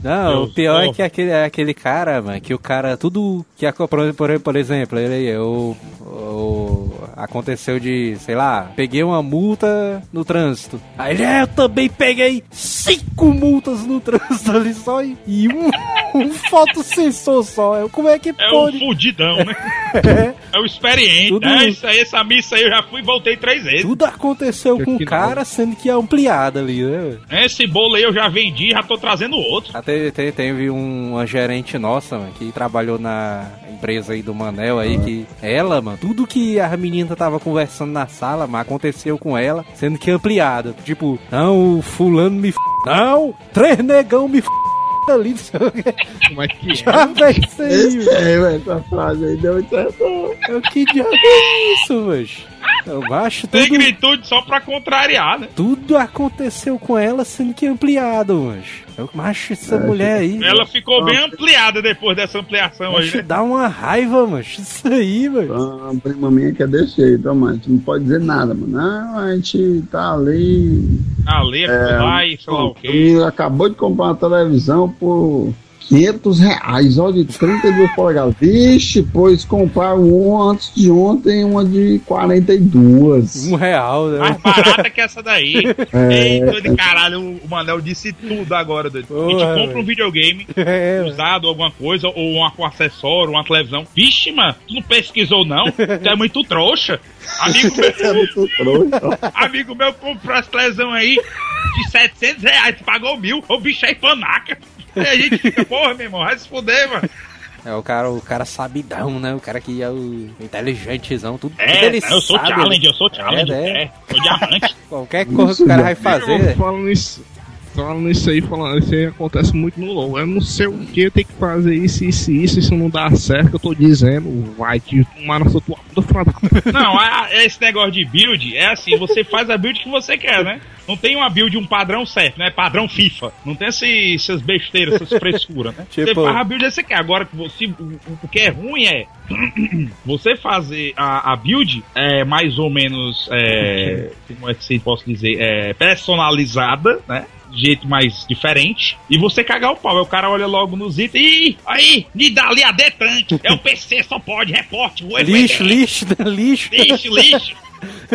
Não, Eu o pior sou- é que aquele, é aquele cara, mano, que o cara, tudo que, por, por, exemplo, ele aí, o, o- aconteceu de, sei lá, peguei uma multa no trânsito. Aí ele, é, eu também peguei cinco multas no trânsito ali só e, e um, um fotossensor só. Como é que É pode? o fudidão, né? É o experiente. Tudo- É isso aí, essa missa aí eu já fui e voltei três vezes. Tudo aconteceu com o cara, sendo que é ampliado ali, né? Esse bolo aí eu já vendi, já tô trazendo outro. Até te- teve um- uma gerente nossa, mano, que trabalhou na empresa aí do Manel aí, que ela, mano, tudo que a menina tava conversando na sala, mano, aconteceu com ela, sendo que ampliado. Tipo, não, o fulano me f... Não, três negão me f... ali, não sei o quê. Como é que Já isso aí, Esse velho. é, velho, essa frase aí deu certo. Eu, Que diabo é isso, velho? Eu acho tudo... Negritude só pra contrariar, né? Tudo aconteceu com ela sendo que ampliado, mancho. Eu macho essa mulher aí. Ela ficou bem ampliada depois dessa ampliação aí, né? dá uma raiva, mancho. Isso aí, mano. Uma prima minha que é desse jeito, ó, mano. A gente não pode dizer nada, mano. Não, a gente tá ali. A Lê foi lá e sei lá o quê. acabou de comprar uma televisão por 500 reais, ó, de 32 polegadas. Vixe, pois compraram uma antes de ontem, uma de 42. Um real, né? Mais barata que essa daí. É. Eita, de caralho, o Manel disse tudo agora, doido. A gente Porra, compra um videogame É, usado, alguma coisa, ou um, um acessório, uma televisão. Vixe, mano, tu não pesquisou não? Tu é muito trouxa. Amigo É meu, muito trouxa. amigo meu comprou essa televisão aí de 700 reais, pagou mil, o bicho é panaca. Aí a gente fica, porra, meu irmão, vai se fuder, mano. É o cara, o cara sabidão, né? O cara que é o inteligentezão, tudo, tudo É, ele eu sou sabe. challenge, eu sou challenge, É, é. é, sou diamante. Qualquer coisa que o cara vai fazer. Falando isso, falando isso aí, falando isso aí acontece muito no LoL. Eu não sei o que, tem que fazer isso, isso e isso, isso não dá certo, que eu tô dizendo, vai te tomar na sua tua. Não, a- a- esse negócio de build é assim, você faz a build que você quer, né? Não tem uma build, um padrão certo, né? Padrão FIFA. Não tem esse, essas besteiras, essas frescuras, né? Você Tipo- faz a build que você quer. Agora, que você, o, o que é ruim é você fazer a, a build é mais ou menos, é, como é que se posso dizer, é, personalizada, né? De jeito mais diferente. E você cagar o pau. Aí o cara olha logo nos itens. Ih, aí, me dá ali a tanque. É o PC, só pode, reporte. o Lixo, lixo, lixo. lixo, lixo.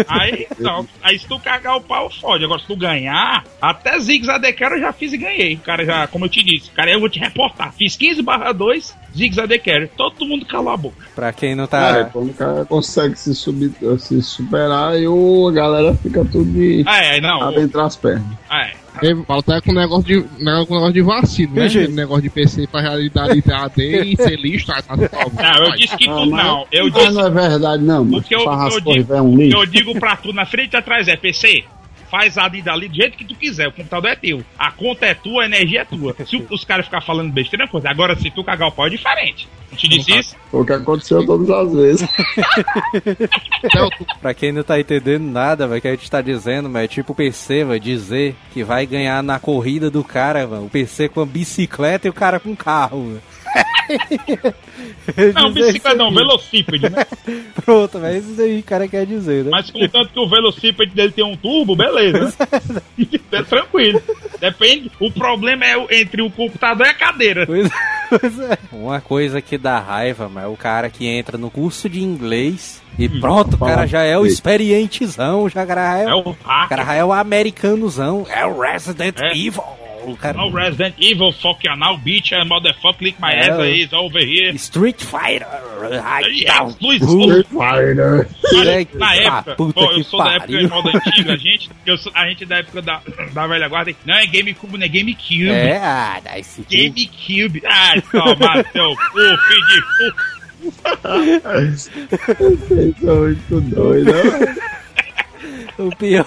Aí, não, aí se tu cagar o pau, fode. Agora, se tu ganhar, até Ziggs ADK eu já fiz e ganhei. O cara já, como eu te disse, cara, eu vou te reportar. Fiz 15 barra 2, Ziggs ADK. Todo mundo calou a boca. Pra quem não É, tá. quando o cara consegue se, subir, se superar, e o, a galera fica tudo de É, não. adentrar as pernas. É. Aí, Falta com negócio de, negócio, com negócio de vacilo, né? Gente. Aquele negócio de PC pra realidade AD e ser lixo, tá? tá, tá, Não, eu disse que Ah, tu mas- não. Eu mas disse. não é verdade, não. O que eu, eu, digo, é um lixo. eu digo pra tu na frente e atrás é PC. Faz ali e dali do jeito que tu quiser. O computador é teu. A conta é tua, a energia é tua. Se os caras ficarem falando besteira, é uma coisa. Agora, se tu cagar o pau, é diferente. Não te disse isso? Foi o que aconteceu todas as vezes. Pra quem não tá entendendo nada, velho, que a gente tá dizendo, mas é tipo o PC, vai dizer que vai ganhar na corrida do cara, velho. O PC com a bicicleta e o cara com carro, velho. Não, bicicleta não, velocípede, né? Pronto, velho. Isso aí o cara quer dizer, né? Mas contanto que o velocípede dele tem um turbo, beleza. é tranquilo. Depende. O problema é entre o computador e a cadeira. Pois, pois é. Uma coisa que dá raiva, mas é o cara que entra no curso de inglês e pronto, o cara já é o experientezão, já cara é, É o, o o cara já é o americanozão, é o Resident É. Evil. O cara, No Resident Evil, fuck now, bitch, and motherfucker, click my É, ass is over here. Street Fighter. Yeah, Uh, Fighter. Na ah, época, puta pô, eu sou da época de moda antiga, a gente, eu sou, a gente da época da, da velha guarda, não é GameCube, não é GameCube. É, ah, dá esse cu. GameCube. Ai, toma seu cu, filho de cu. Vocês são muito doidos? O pior,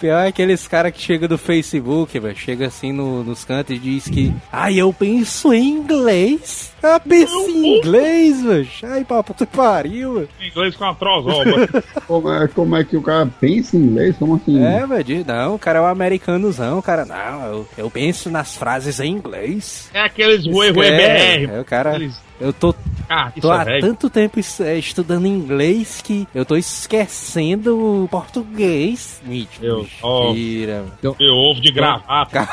pior é aqueles caras que chegam do Facebook, velho. Chega assim no- nos cantos e diz que. Ai, eu penso em inglês. Eu penso em inglês, velho. Ai, papo, tu pariu, velho. Inglês com a trozoba. Como é, como é que o cara pensa em inglês? Como assim? É, velho. diz, Não, o cara é um americanozão, cara. Não, eu, eu penso nas frases em inglês. É aqueles rue, rue É, BR. é, o cara. Aqueles- Eu tô, Ah, tô há é velho. tanto tempo é, estudando inglês que eu tô esquecendo o português. Eu- ó. Mentira. Eu ovo de gravata.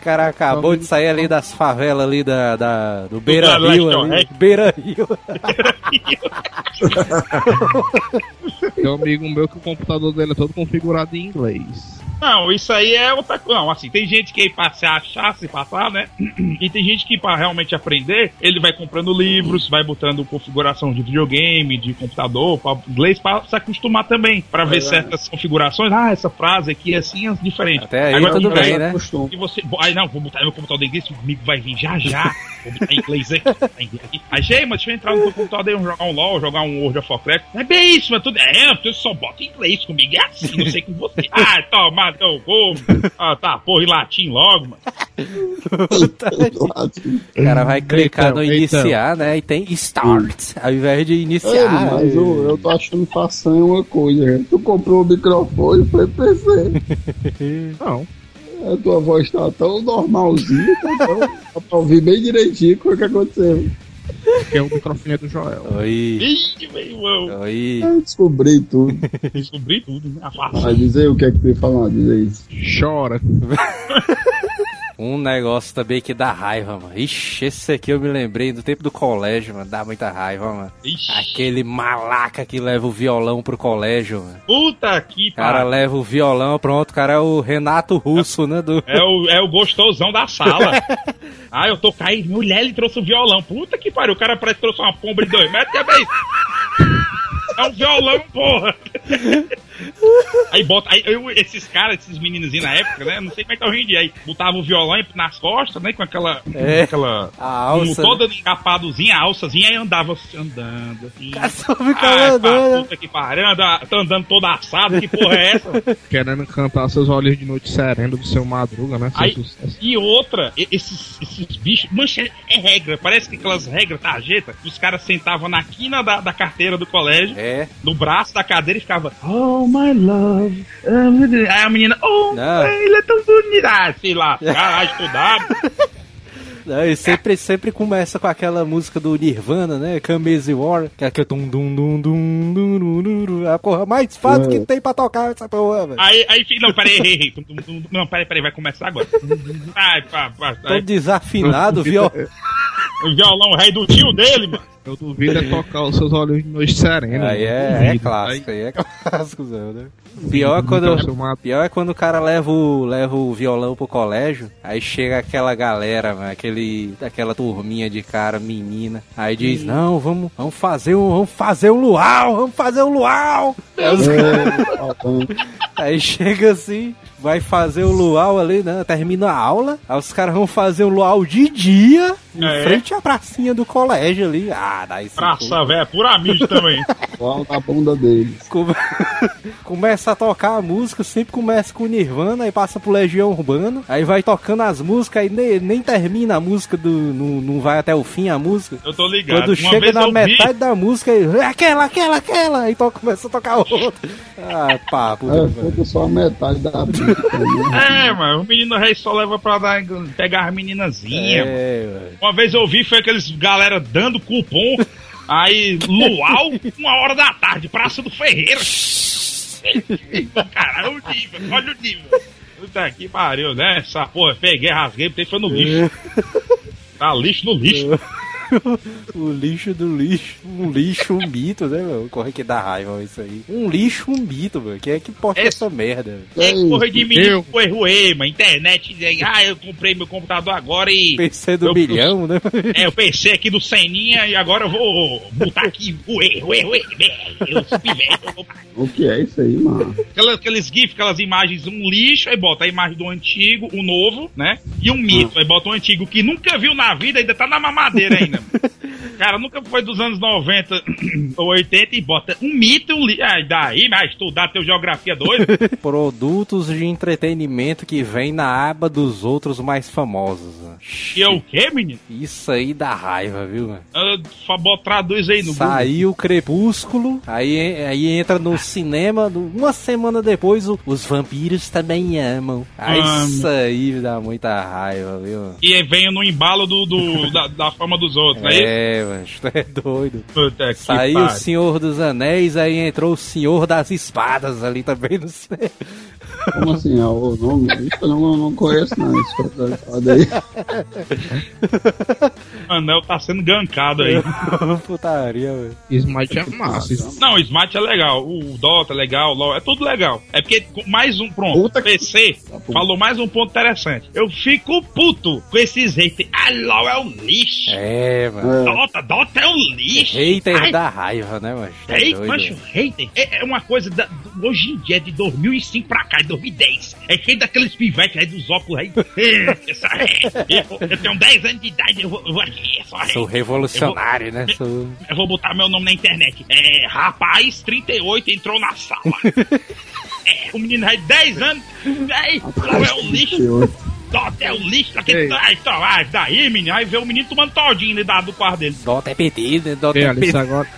O cara acabou de sair ali das favelas ali da, da- do Beira Rio. Ali, Oeste. Beira Rio. Tem um amigo meu que o computador dele é todo configurado em inglês. Não, isso aí é outra coisa. Não, assim, tem gente que pra se achar, se passar, né? E tem gente que pra realmente aprender, ele vai comprando livros, vai botando configuração de videogame, de computador, pra inglês, pra se acostumar também. Pra ver certas configurações. Ah, essa frase aqui é assim, é diferente. Até aí tudo aí, bem, né? E você. Aí não, vou botar meu computador em inglês, o amigo vai vir já já. Vou botar em inglês aqui. aqui. Aí, gente, mas deixa eu entrar no meu computador e jogar um LOL, jogar um World of Warcraft. É bem isso, mas tudo. É, eu só boto em inglês comigo. É assim, não sei com você. Ah, toma, teu gol. Ah, tá, porra, em latim logo, mano. O cara vai clicar Então, no iniciar, né? E tem start, ao invés de É, iniciar. mas eu, eu tô achando façanha uma coisa. né? Tu comprou o microfone e foi PC. Não. A tua voz tá tão normalzinha, tá tão, pra ouvir bem direitinho o que aconteceu. Que é o microfone do Joel. Oi, Ih, meu irmão. oi. Eu descobri tudo. Descobri tudo, né? Vai dizer o que é que tu ia falar, diz aí. Chora. Um negócio também que dá raiva, mano. Ixi, esse aqui eu me lembrei do tempo do colégio, mano. Dá muita raiva, mano. Ixi, Aquele malaca que leva o violão pro colégio, mano. puta que O cara pariu. leva o violão, pronto, o cara é o Renato Russo, né? Do... É o, é o gostosão da sala. ah, eu tô caindo. Mulher, ele trouxe o violão. Puta que pariu. O cara parece que trouxe uma pomba de dois metros. Que é? É um violão, porra. Aí bota. Aí eu- esses caras, esses meninozinhos na época, né? Não sei como é que tá hoje em dia. Aí botava o violão nas costas, né? Com aquela. É. com aquela. A alça, Toda encapadozinha, a alçazinha, aí andava assim, andando. Assim. cara só fica Ai, andando. pá, puta que pariu, anda, tá andando toda assado, que porra é essa? Querendo cantar seus olhos de noite sereno do seu madruga, né? Seu Aí- sucesso. E outra, esses, esses bichos, mancha, é regra, parece que aquelas regras, tarjeta, que os caras sentavam na quina da, da carteira do colégio, É. no braço da cadeira e ficava, oh my love. ah, meu Deus." Aí a menina, oh, Não. ele é tão bonito. Ah, sei lá, caralho, estudado. Não, e sempre, sempre começa com aquela música do Nirvana, né? Crazy War, que é aquele dum dum dum dum dum dum dum, a porra mais fácil que tem pra tocar essa porra, velho. Aí, aí, não, peraí, errei, errei. Não, peraí, peraí, vai começar agora. Ai, pá, pá, Todo desafinado, viu? o violão rei do tio dele, mano. Eu duvido é tocar os seus olhos de noite sereno. Aí é, é clássico, aí é clássico, Zé, né? Pior é quando, pior é quando o cara leva o, leva o violão pro colégio, aí chega aquela galera, mano, aquele, aquela turminha de cara, menina, aí diz, não, vamos, vamos fazer um, vamos fazer um luau, vamos fazer um luau. Aí, os É, faltando. Aí chega assim, vai fazer o luau ali, né? Termina a aula. Aí os caras vão fazer o luau de dia, em É. frente à pracinha do colégio ali. Ah, daí. Praça, velho, é pura mídia também. Qual da bunda deles? Come- começa a tocar a música, sempre começa com Nirvana, aí passa pro Legião Urbano, aí vai tocando as músicas, aí nem, nem termina a música, do, não, não vai até o fim a música. Eu tô ligado. Quando Uma chega vez na eu vi- metade da música, aí, "É aquela, aquela, aquela, aí to- começa a tocar outra. Ah, papo. É, falta só a metade da bunda. né? É, mano, o menino rei só leva pra dar, pegar as meninazinhas. mano. É, velho. Uma vez eu vi, foi aqueles galera dando cupom, aí, luau, uma hora da tarde, Praça do Ferreira. Caralho, o nível, olha o nível. Puta que pariu, né? Essa porra, peguei, rasguei, botei foi no lixo. Tá lixo no lixo. O lixo do lixo. Um lixo, um mito, né, meu? Corre que dá raiva isso aí. Um lixo, um mito, mano. Quem é que posta Esse- essa merda? É isso, porra de menino eu- foi ruê, mano. Internet, diz, ah, eu comprei meu computador agora e. PC do Eu- bilhão, né? É, eu pensei aqui do Seninha e agora eu vou botar aqui ruê, ruê, ruê. O que é isso aí, mano? Aquela- aqueles GIFs, aquelas imagens, um lixo, aí bota a imagem do antigo, o novo, né? E um mito. Aí bota o antigo que nunca viu na vida, ainda tá na mamadeira ainda. Cara, nunca foi dos anos 90 ou 80 e bota um mito e um lixo. Ah, daí, mas estudar teu geografia doido. Produtos de entretenimento que vem na aba dos outros mais famosos. né? que é o quê, menino? Isso aí dá raiva, viu? Ah, Fabó, traduz aí no. Saiu Crepúsculo, aí, aí entra no cinema, uma semana depois o- os vampiros também amam. Aí Ah, isso aí dá muita raiva, viu? E vem no embalo do, do- da, da fama dos outros, né? É, mano, tu é doido. Puta que Saiu o pariu. Senhor dos Anéis, aí entrou o Senhor das Espadas ali também no cinema. Como assim? É o nome? Eu não, não conheço, não. Isso foi daí. O Anel tá sendo gankado aí. Putaria, velho. Smite é massa. Não, o Smite é legal, o Dota é legal, o LoL é tudo legal. É porque mais um, pronto, Puta que- PC falou mais um ponto interessante. Eu fico puto com esses haters. Ah, LoL é um lixo. É, mano. Dota, Dota é um lixo. Hater Ai, da raiva, né, mano? Tá Hate, doido, mancho, velho. hater é, é uma coisa da, hoje em dia, é de 2005 pra cá, de 2010. É cheio daqueles pivetes aí dos óculos aí. É, essa- é, eu, eu tenho 10 anos de idade, eu vou, eu vou aqui, é só Sou revolucionário, né? Sou... eu vou botar meu nome na internet. É, rapaz, 38 entrou na sala. é, o menino aí, 10 anos. Aí, é o lixo? Dota é o lixo. Aquele, Ei. aí, então, ah, daí, menino, aí vê o menino tomando todinho ali da- do quarto dele. Dota é PT, né? Dota é Alice, PT. agora,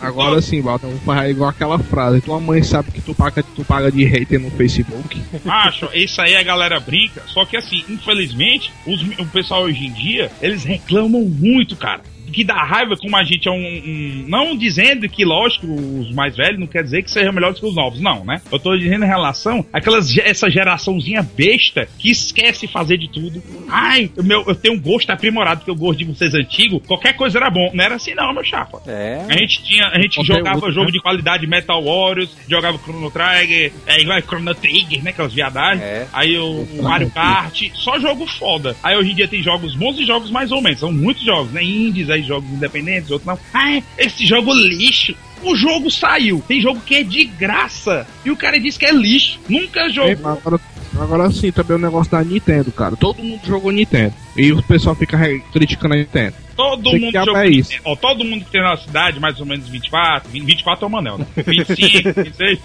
agora sim, Balta, vamos fazer igual aquela frase. Tua mãe sabe que tu paga, tu paga de hater no Facebook. Acho, isso aí a galera brinca. Só que assim, infelizmente, os- o pessoal hoje em dia, eles reclamam muito, cara. Que dá raiva, como a gente é um, um- Não dizendo que, lógico, os mais velhos não quer dizer que sejam melhores que os novos, não, né? Eu tô dizendo em relação àquelas, essa geraçãozinha besta que esquece fazer de tudo. Ai, meu, eu tenho um gosto aprimorado, porque o gosto de vocês antigo, qualquer coisa era bom. Não era assim, não, meu chapa. É. A gente tinha, a gente Conteúdo, jogava jogo né? de qualidade Metal Warriors, jogava Chrono Trigger, é igual Chrono Trigger, né? Aquelas viadagens. É. Aí o, o Mario Kart, só jogo foda. Aí hoje em dia tem jogos bons e jogos mais ou menos. São muitos jogos, né? Indies, aí jogos independentes, outros não. Ah, esse jogo lixo. O jogo saiu. Tem jogo que é de graça. E o cara diz que é lixo. Nunca jogou. agora, agora sim, também o negócio da Nintendo, cara. Todo mundo jogou Nintendo. E o pessoal fica criticando a Nintendo. Todo mundo que jogou até isso. Ó, todo mundo que tem na cidade, mais ou menos 24, 20, 24 é o Manel, né? 25, 26.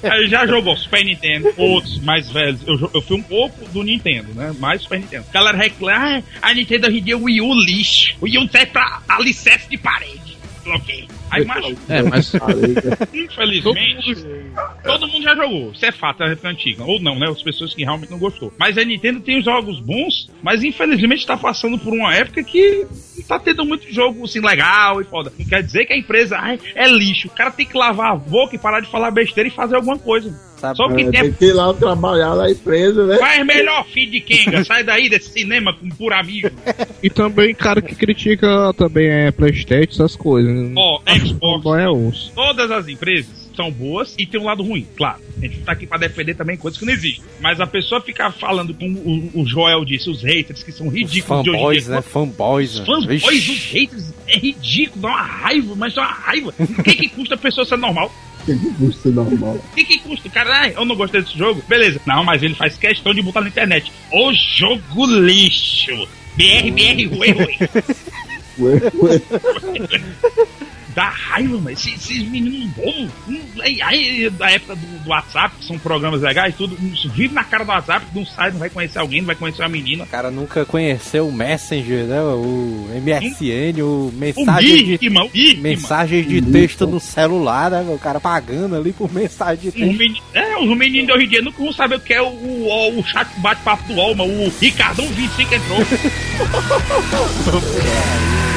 Aí já jogou Super Nintendo, outros mais velhos. Eu, eu fui um pouco do Nintendo, né? Mais Super Nintendo. A galera reclama, ah, a Nintendo hoje em dia é o Wii U lixo. O Wii U serve pra alicerce de parede. Ok. Aí, macho, É, mas infelizmente, todo mundo já jogou. Isso é fato, é época antiga. Ou não, né? As pessoas que realmente não gostou. Mas a Nintendo tem jogos bons, mas infelizmente tá passando por uma época que não tá tendo muito jogo assim legal e foda. Não quer dizer que a empresa ai, é lixo. O cara tem que lavar a boca e parar de falar besteira e fazer alguma coisa. Sabe? Só que É, tem tem que ir lá trabalhar na empresa, né? Faz melhor, filho de Kenga. Sai daí desse cinema com por amigo. E também, cara que critica também é Playstation, essas coisas. né? Ó, que Xbox. é osso. Todas as empresas são boas e tem um lado ruim, claro. A gente tá aqui pra defender também coisas que não existem. Mas a pessoa ficar falando, como o, o Joel disse, os haters que são ridículos de hoje em dia. né? Fanboys. Os né? fanboys, os haters, é ridículo, dá uma raiva, mas dá uma raiva. O que que custa a pessoa ser normal? Que custa normal. Que que custa? O cara, ah, eu não gostei desse jogo. Beleza. Não, mas ele faz questão de botar na internet. O jogo lixo. BR, BR, ruê, ruê. Ué, ué. Dá raiva, mas esses, esses meninos bobos. hum, Aí, aí, da época do, do WhatsApp, que são programas legais, tudo. Vive na cara do WhatsApp, não sai, não vai conhecer alguém, não vai conhecer uma menina. O cara nunca conheceu o Messenger, né? O MSN, o O mensagem de. Mirk, mano. mensagem de texto no celular, né? O cara pagando ali por mensagem de texto. meni- É, os meninos de hoje em dia nunca vão saber o que é o, o, o chat bate-papo do UOL, mano. O Ricardão 25 entrou.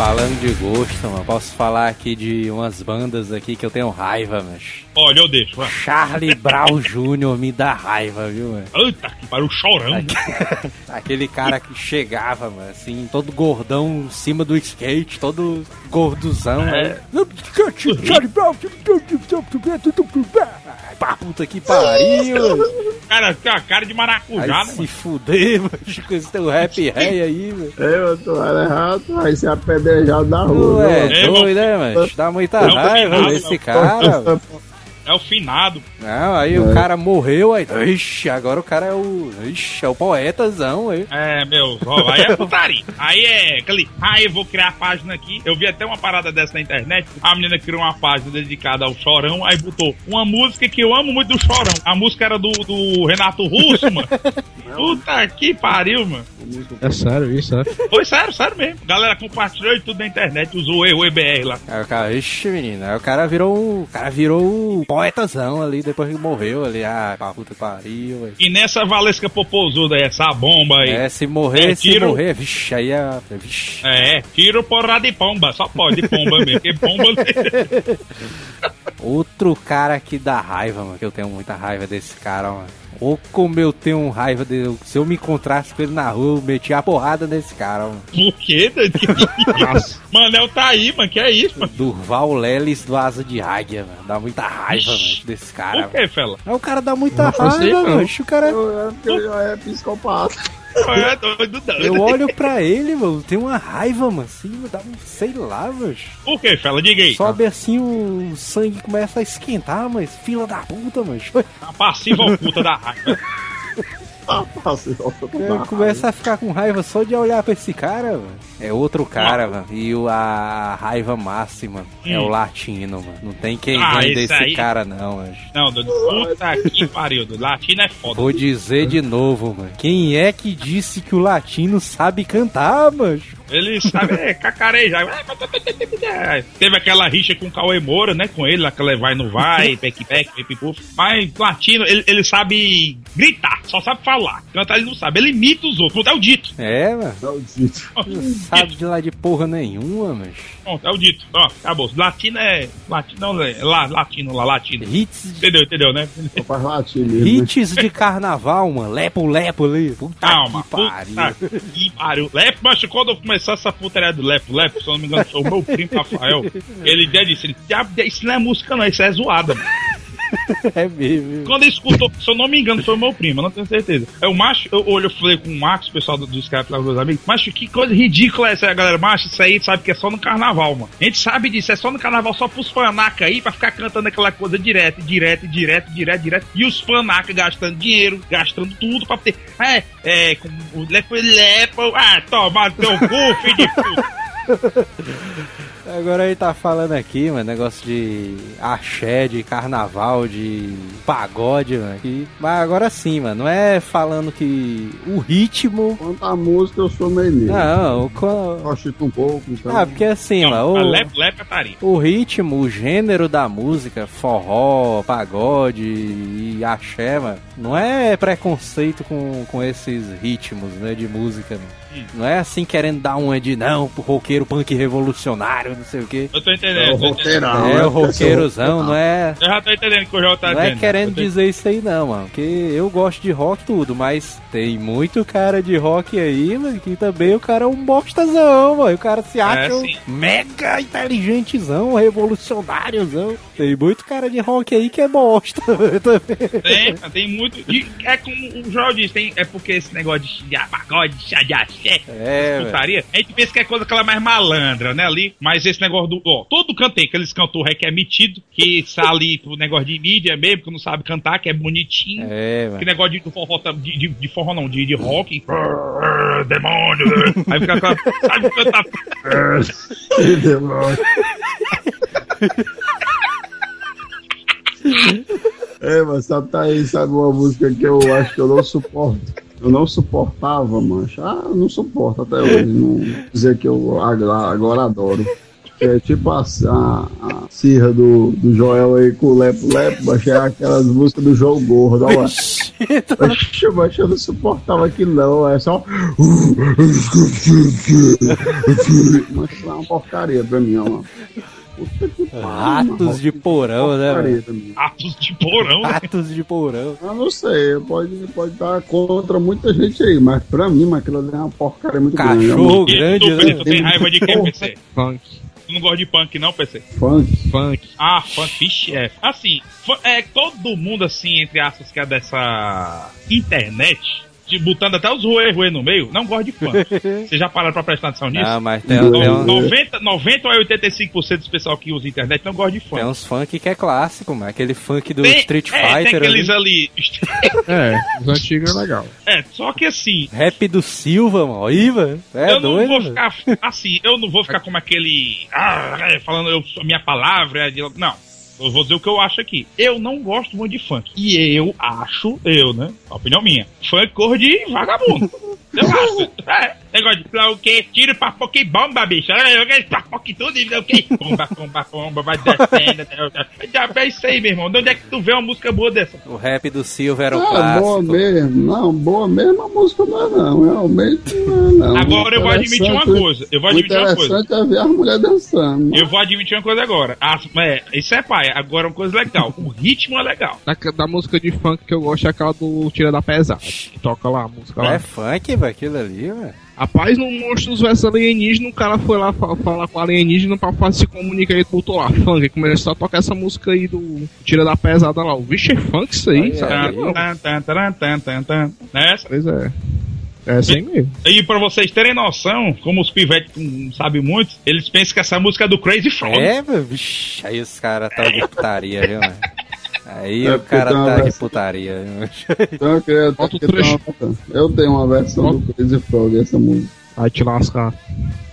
Falando de gosto, mano, posso falar aqui de umas bandas aqui que eu tenho raiva, mas Olha, eu deixo, vai. Charlie Brown Jr. me dá raiva, viu, mano? Puta que pariu, chorão. Aquele cara que chegava, mano, assim, todo gordão em cima do skate, todo gorduzão. É. né? Charlie Brown. Pá, puta que pariu. Cara, tem uma cara de maracujá, né, se mano? fuder, mano, com esse teu rap rei aí, velho. Eu tô errado, vai ser apedrejado na Tu rua. é né? É, doido, né, mano? Dá muita Não, raiva desse não. cara. É o finado. Não, aí o cara morreu, aí. Ixi, agora o cara é o. Ixi, é o poetazão aí. É, meu, ó, aí é putaria. Aí é aquele, ah, eu vou criar a página aqui. Eu vi até uma parada dessa na internet. A menina criou uma página dedicada ao Chorão, aí botou uma música que eu amo muito do Chorão. A música era do, do Renato Russo, mano. Puta que pariu, mano. É sério isso, é? Foi sério, sério mesmo. Galera compartilhou e tudo na internet, usou o EBR lá. Aí o cara, ixi, menino, aí o cara virou o. O cara virou o poetazão ali depois que morreu ali. Ah, pra puta que pariu, velho. E nessa Valesca Popozuda essa bomba aí. É, se morrer, É, se tiro- morrer, vixe, aí é. Vixe. É, tiro porrada de pomba, só pode pomba mesmo, porque pomba. Outro cara que dá raiva, mano, que eu tenho muita raiva desse cara, mano. Ou como eu tenho raiva dele. Se eu me encontrasse com ele na rua, eu metia a porrada nesse cara, mano. Por quê? Manel tá aí, mano, que é isso, mano? Durval Lelis do Asa de Águia, mano. Dá muita raiva, mano, desse cara. Por quê, fela? Aí o cara dá muita raiva, mano. O cara. É porque ele já é psicopata. É doido, doido. Eu olho pra ele, mano, tem uma raiva, mano, assim, dá um, sei lá, mano. Por quê, fela? Diga aí. Sobe assim, o sangue começa a esquentar, mas fila da puta, mano. A passiva oculta da raiva. Eu começo a ficar com raiva só de olhar pra esse cara, mano. É outro cara, mano. E o- a raiva máxima é Hum. o latino, mano. Não tem quem Ah, ganhe esse desse aí- cara, não, mano. Não, doido. Puta que pariu, doido. Latino é foda. Vou dizer de novo, mano. Quem é que disse que o latino sabe cantar, mano? Ele sabe é, cacarejar. Teve aquela rixa com o Cauê Moura, né? Com ele, aquela vai no vai, pec, pep puf. Mas latino, ele, ele sabe gritar, só sabe falar. Cantar ele não sabe. Ele imita os outros, não é o dito. É, mano. É o dito. Não sabe de lá de porra nenhuma, mano. Pronto, é o dito. Ó, acabou. Latino é. Latino não, é lá, latino lá, latino. Hits de, Entendeu, entendeu, né? Faz mesmo. né? hits de carnaval, mano. Lepo, lepo ali. Puta Calma, que pariu. puta que pariu. Lepo, mas quando eu começar essa putaria do Lepo, Lepo, se eu não me engano, foi o meu primo Rafael. Ele já disse, ele, "Diabo, isso não é música não, isso é zoada, mano. É mesmo. Quando ele escutou, se eu não me engano, foi o meu primo, não tenho certeza. É o macho, eu olho, eu falei com o Marcos, o pessoal do- dos caras lá, meus amigos, macho, que coisa ridícula é essa, galera. Macho, isso aí sabe que é só no carnaval, mano. A gente sabe disso, é só no carnaval, só pros fanacas aí, pra ficar cantando aquela coisa direto, direto, direto, direto, direto. E os fanacas gastando dinheiro, gastando tudo pra ter. É, é, com o lepo, lepo, ah, toma teu cu, filho de puta. Agora ele tá falando aqui, mano, negócio de axé, de carnaval, de pagode, mano. que- Mas agora sim, mano, não é falando que o ritmo. Quanto à música, eu sou meio negro. Não, o Gosto um pouco, então. Ah, porque assim, Não, mano, a o, lepo, lepo é o ritmo, o gênero da música, forró, pagode e axé, mano, não é preconceito com, com esses ritmos, né, de música, mano. Não é assim querendo dar uma de não pro roqueiro punk revolucionário, não sei o quê. Eu tô É entendendo. o tô entendendo. roqueirão. é né? o roqueirozão, não é. Eu já tô entendendo o que o João tá Não é dizendo. querendo Eu tô- dizer isso aí não, mano. Porque eu gosto de rock tudo, mas tem muito cara de rock aí, mano, que também o cara é um bostazão, mano. O cara se acha um sim. mega inteligentezão, revolucionáriozão. Tem muito cara de rock aí que é bosta também. Tem, tem muito. E é como o João disse, tem, é porque esse negócio de de pagode, de chá de axé, É, putaria, a gente pensa que é coisa aquela mais malandra, né, ali. Mas esse negócio do. Ó, todo canto tem aqueles cantores que é metido, que está ali pro negócio de mídia mesmo, que não sabe cantar, que é bonitinho. É, Que mano. negócio de forró, tá- de, de, de forró não, de, de rock. Demônio! Aí fica aquela. Sabe cantar. Que demônio. É, mas sabe, tá aí, sabe uma música que eu acho que eu não suporto. Eu não suportava, mancha. Ah, eu não suporto até hoje. Não dizer que eu agora, agora adoro. É tipo a, a, a Cirra do, do Joel aí com o Lepo Lepo, mas é aquelas músicas do João Gordo, olha lá. Mas eu não suportava aquilo não, é só. Mas isso é uma porcaria pra mim, ó. Ratos de porão, né, Porcaria velho? também. Atos de porão? Ratos de porão. Eu não sei, pode, pode estar contra muita gente aí, mas pra mim, aquilo ali é uma porcaria muito grande. Cachorro grande, tu, Felipe, né? tu tem raiva de quem, PC? Funk. Tu não gosta de punk, não, PC? Funk. Funk. Ah, funk, vixe, é. Assim, é todo mundo, assim, entre aspas, que é dessa internet, de, botando até os ruê, ruê no meio, não gosta de funk. Vocês já pararam pra prestar atenção nisso? Ah, mas tem, Não, tem, No- um- 90, 90 a 85% dos pessoal que usa internet não gosta de funk. tem uns funk que é clássico, mano. Aquele funk do Tem- Street é, tem Fighter aqueles ali. ali. É, os antigos é legal. é, só que assim, Rap do Silva, mano. Aí, mano. É eu não doido, vou mano. ficar assim, eu não vou ficar como aquele. Ah, é, falando eu, a minha palavra. é Não. Eu vou dizer o que eu acho aqui. Eu não gosto muito de funk. E eu acho, eu, né? Opinião minha. Funk cor de vagabundo. Eu acho. É, negócio de lá o quê? Tiro pra bomba, bicho. Olha eu quero pra tudo e o quê? Bomba, bomba, bomba, vai descendo. Já é isso aí, meu irmão. De onde é que tu vê uma música boa dessa? O rap do Silva era o Ah, clássico. boa mesmo. Não, boa mesmo a música não é não. Realmente não é não. Agora eu vou admitir uma coisa. Eu vou admitir uma coisa. interessante é ver as mulheres dançando. Eu vou admitir uma coisa agora. As- é, isso é pai. Agora uma coisa legal. O ritmo é legal. Da, da música de funk que eu gosto é aquela do Tira da Pesada. Que toca lá a música lá. É funk, velho, aquilo ali, velho. Rapaz, no Monstro dos Versos Alienígenas, o cara foi lá fa- falar com o alienígena pra fazer se comunicar e botou lá funk. E começou a tocar essa música aí do Tira da Pesada lá. O vixe é funk isso aí, Aí, sabe? aí. Nessa. Pois é. É assim mesmo. E pra vocês terem noção, como os pivetes não sabem muito, eles pensam que essa música é do Crazy Frog. É, meu, vixi, aí os caras tá de putaria, viu, mano? Aí É o cara tá de putaria. Então, eu, eu, tenho trecho. uma- eu tenho uma versão do Crazy Frog, essa música. Vai te lascar.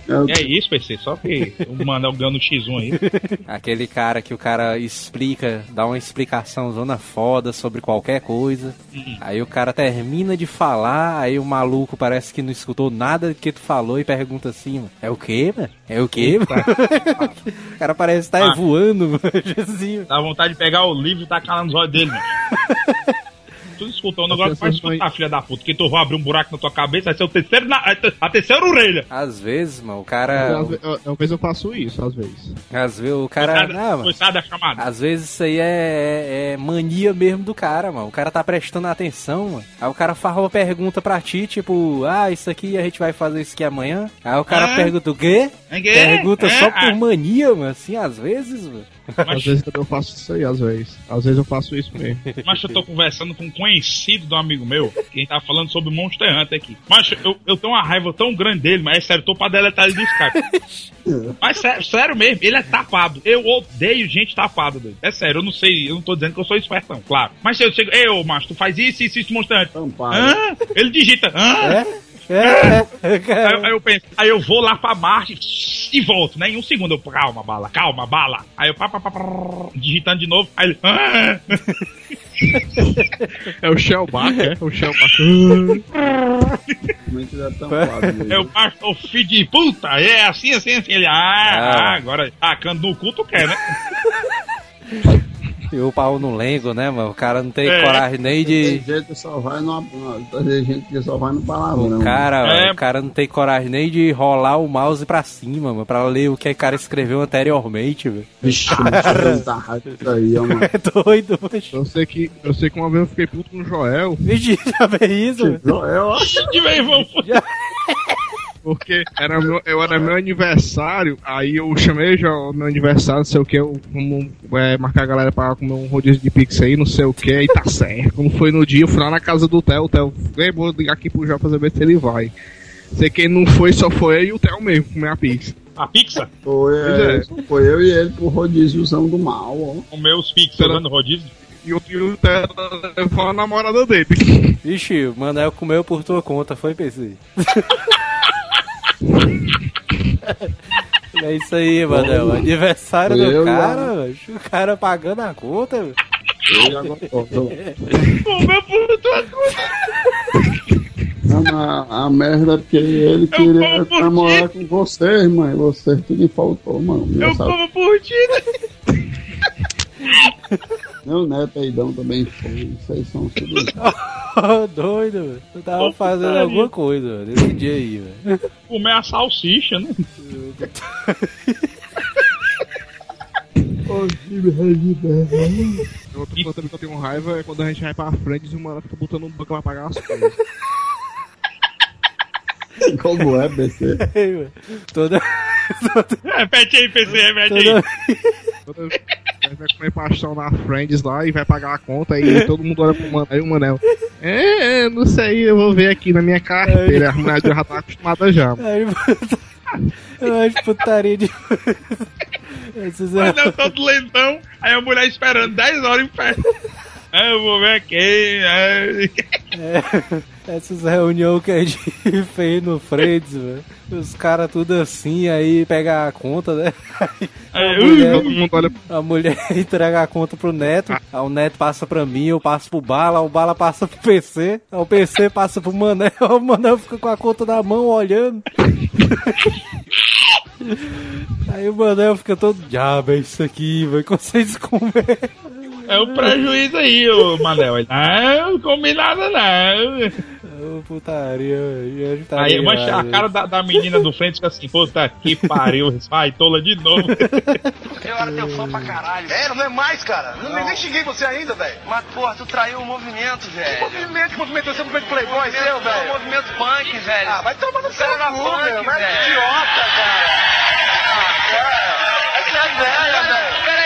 Eu- É isso, PC, só que o Manel ganhando X1 aí. Aquele cara que o cara explica, dá uma explicação zona foda sobre qualquer coisa. Aí o cara termina de falar, aí o maluco parece que não escutou nada que tu falou e pergunta assim, mano, é o quê, mano? É o quê, mano? o cara parece estar Ah. voando, mano. Assim, Dá vontade de pegar o livro e tacar nos olhos dele, mano. Tu escutou um negócio, vai escutar, filha da puta, que tu vai abrir um buraco na tua cabeça, vai ser o terceiro na, a terceira orelha. Às vezes, mano, o cara. ve- Às vezes eu faço isso, às vezes. Às vezes o cara. Coitada- da chamada. Às vezes isso aí é, é- é mania mesmo do cara, mano. O cara tá prestando atenção, mano. Aí o cara faz uma pergunta pra ti, tipo, ah, isso aqui a gente vai fazer isso aqui amanhã. Aí o cara Ah? pergunta o quê? É? Pergunta É, só por ah. mania, mano, assim, às vezes, mano. Às vezes eu faço isso aí, às vezes. Às vezes eu faço isso mesmo. Mas eu tô conversando com um conhecido do amigo meu, que tá falando sobre Monster Hunter aqui. Mas eu, eu tenho uma raiva tão grande dele, mas é sério, eu tô pra deletar ele do Skype. mas sério, sério mesmo, ele é tapado. Eu odeio gente tapada dele. É sério, eu não sei, eu não tô dizendo que eu sou espertão, claro. Mas se eu chego, ei, ô, macho, tu faz isso, isso, isso, Monster Hunter. Hã? Ele digita, hã? É? É, Aí, eu- aí eu penso, aí eu vou lá pra Marte e volto, né? Em um segundo eu, calma, bala, calma, bala. Aí eu, pá, pá, pá, pá, digitando de novo, aí ele, "Ah!" É o Shellback, é? O Shellback. É o filho de puta, é assim, assim, assim. Ele, ah, Ah. ah, agora, tacando no cu, tu quer, né? E o pau no lengo, né, mano? O cara não tem É. coragem nem de. Tem gente que só vai no, tem gente que só vai no palavrão. O cara, É. o cara não tem coragem nem de rolar o mouse pra cima, mano, pra ler o que o cara escreveu anteriormente, velho. Vixe, raiva isso aí, ó, mano. É doido, mano. Eu sei que, eu sei que uma vez eu fiquei puto com o Joel, Vixe, já fez isso, mano? Joel, ó. De vez, vamos. Porque era meu, eu era meu aniversário, aí eu chamei já o meu aniversário, não sei o que, eu vamos é, marcar a galera pra comer um rodízio de pizza aí, não sei o que, e tá certo. Quando foi no dia, eu fui lá na casa do Theo, o Theo, "Ei, vou ligar aqui pro pra saber se ele vai. Sei que não foi, só foi eu e o Theo mesmo comer a pizza. A pizza? Foi, é, é. foi eu e ele pro rodíziozão do mal, ó. Comer os pizza dando rodízio. E o, o Theo levou a namorada dele. Vixe, o Manel comeu por tua conta, foi, PC? É isso aí, Manel. Aniversário do cara, mano. o cara pagando a conta, velho. Eu a, a merda é porque ele queria namorar com você, irmã. e Você tudo me faltou, mano. Eu como por ti, né? Meu neto aí dão também foi. Vocês são tudo. Doido, velho. Eu tava fazendo putaria. alguma coisa, velho, nesse dia aí, velho. Comer a salsicha, né? Outra coisa também que eu tenho raiva é quando a gente vai pra frente e o mano fica botando um banco pra pagar as coisas. Como é, velho. Toda. Repete aí, PC, repete aí. toda... Vai comer pastel na Friends lá e vai pagar a conta e todo mundo olha pro Manel. Aí o Manel, é, é, não sei, eu vou ver aqui na minha carteira. A mulher já tá acostumada já. Aí, puta... Eu acho putaria de. Não todo lentão. Aí a mulher esperando 10 horas em pé. Eu vou ver aqui. É. Essas reuniões que a gente fez no Freitas, velho. Os caras tudo assim, aí pega a conta, né? Aí É, a, mulher, olha a mulher entrega a conta pro Neto, aí o Neto passa pra mim, eu passo pro Bala, o Bala passa pro PC, aí o PC passa pro Manel, o Manel fica com a conta na mão olhando. Aí o Manel fica todo, diabo, é isso aqui, vai que vocês comer. É o prejuízo aí, ô Manel. Ele, Não, não comi nada não. Ô, putaria, velho. gente tá Aí mancha, a cara da, da menina do frente fica assim, puta que pariu, vai, tola de novo. Eu era teu fã pra caralho. É, não é mais, cara. Não, nem xinguei você ainda, velho. Mas, porra, tu traiu o movimento, velho. Que movimento? Que movimento? Esse é o movimento Playboy seu, velho? É o movimento punk, velho. Ah, vai tomar no seu cu, velho. Mas que idiota, cara. Ah, cara. Essa é velha, velho.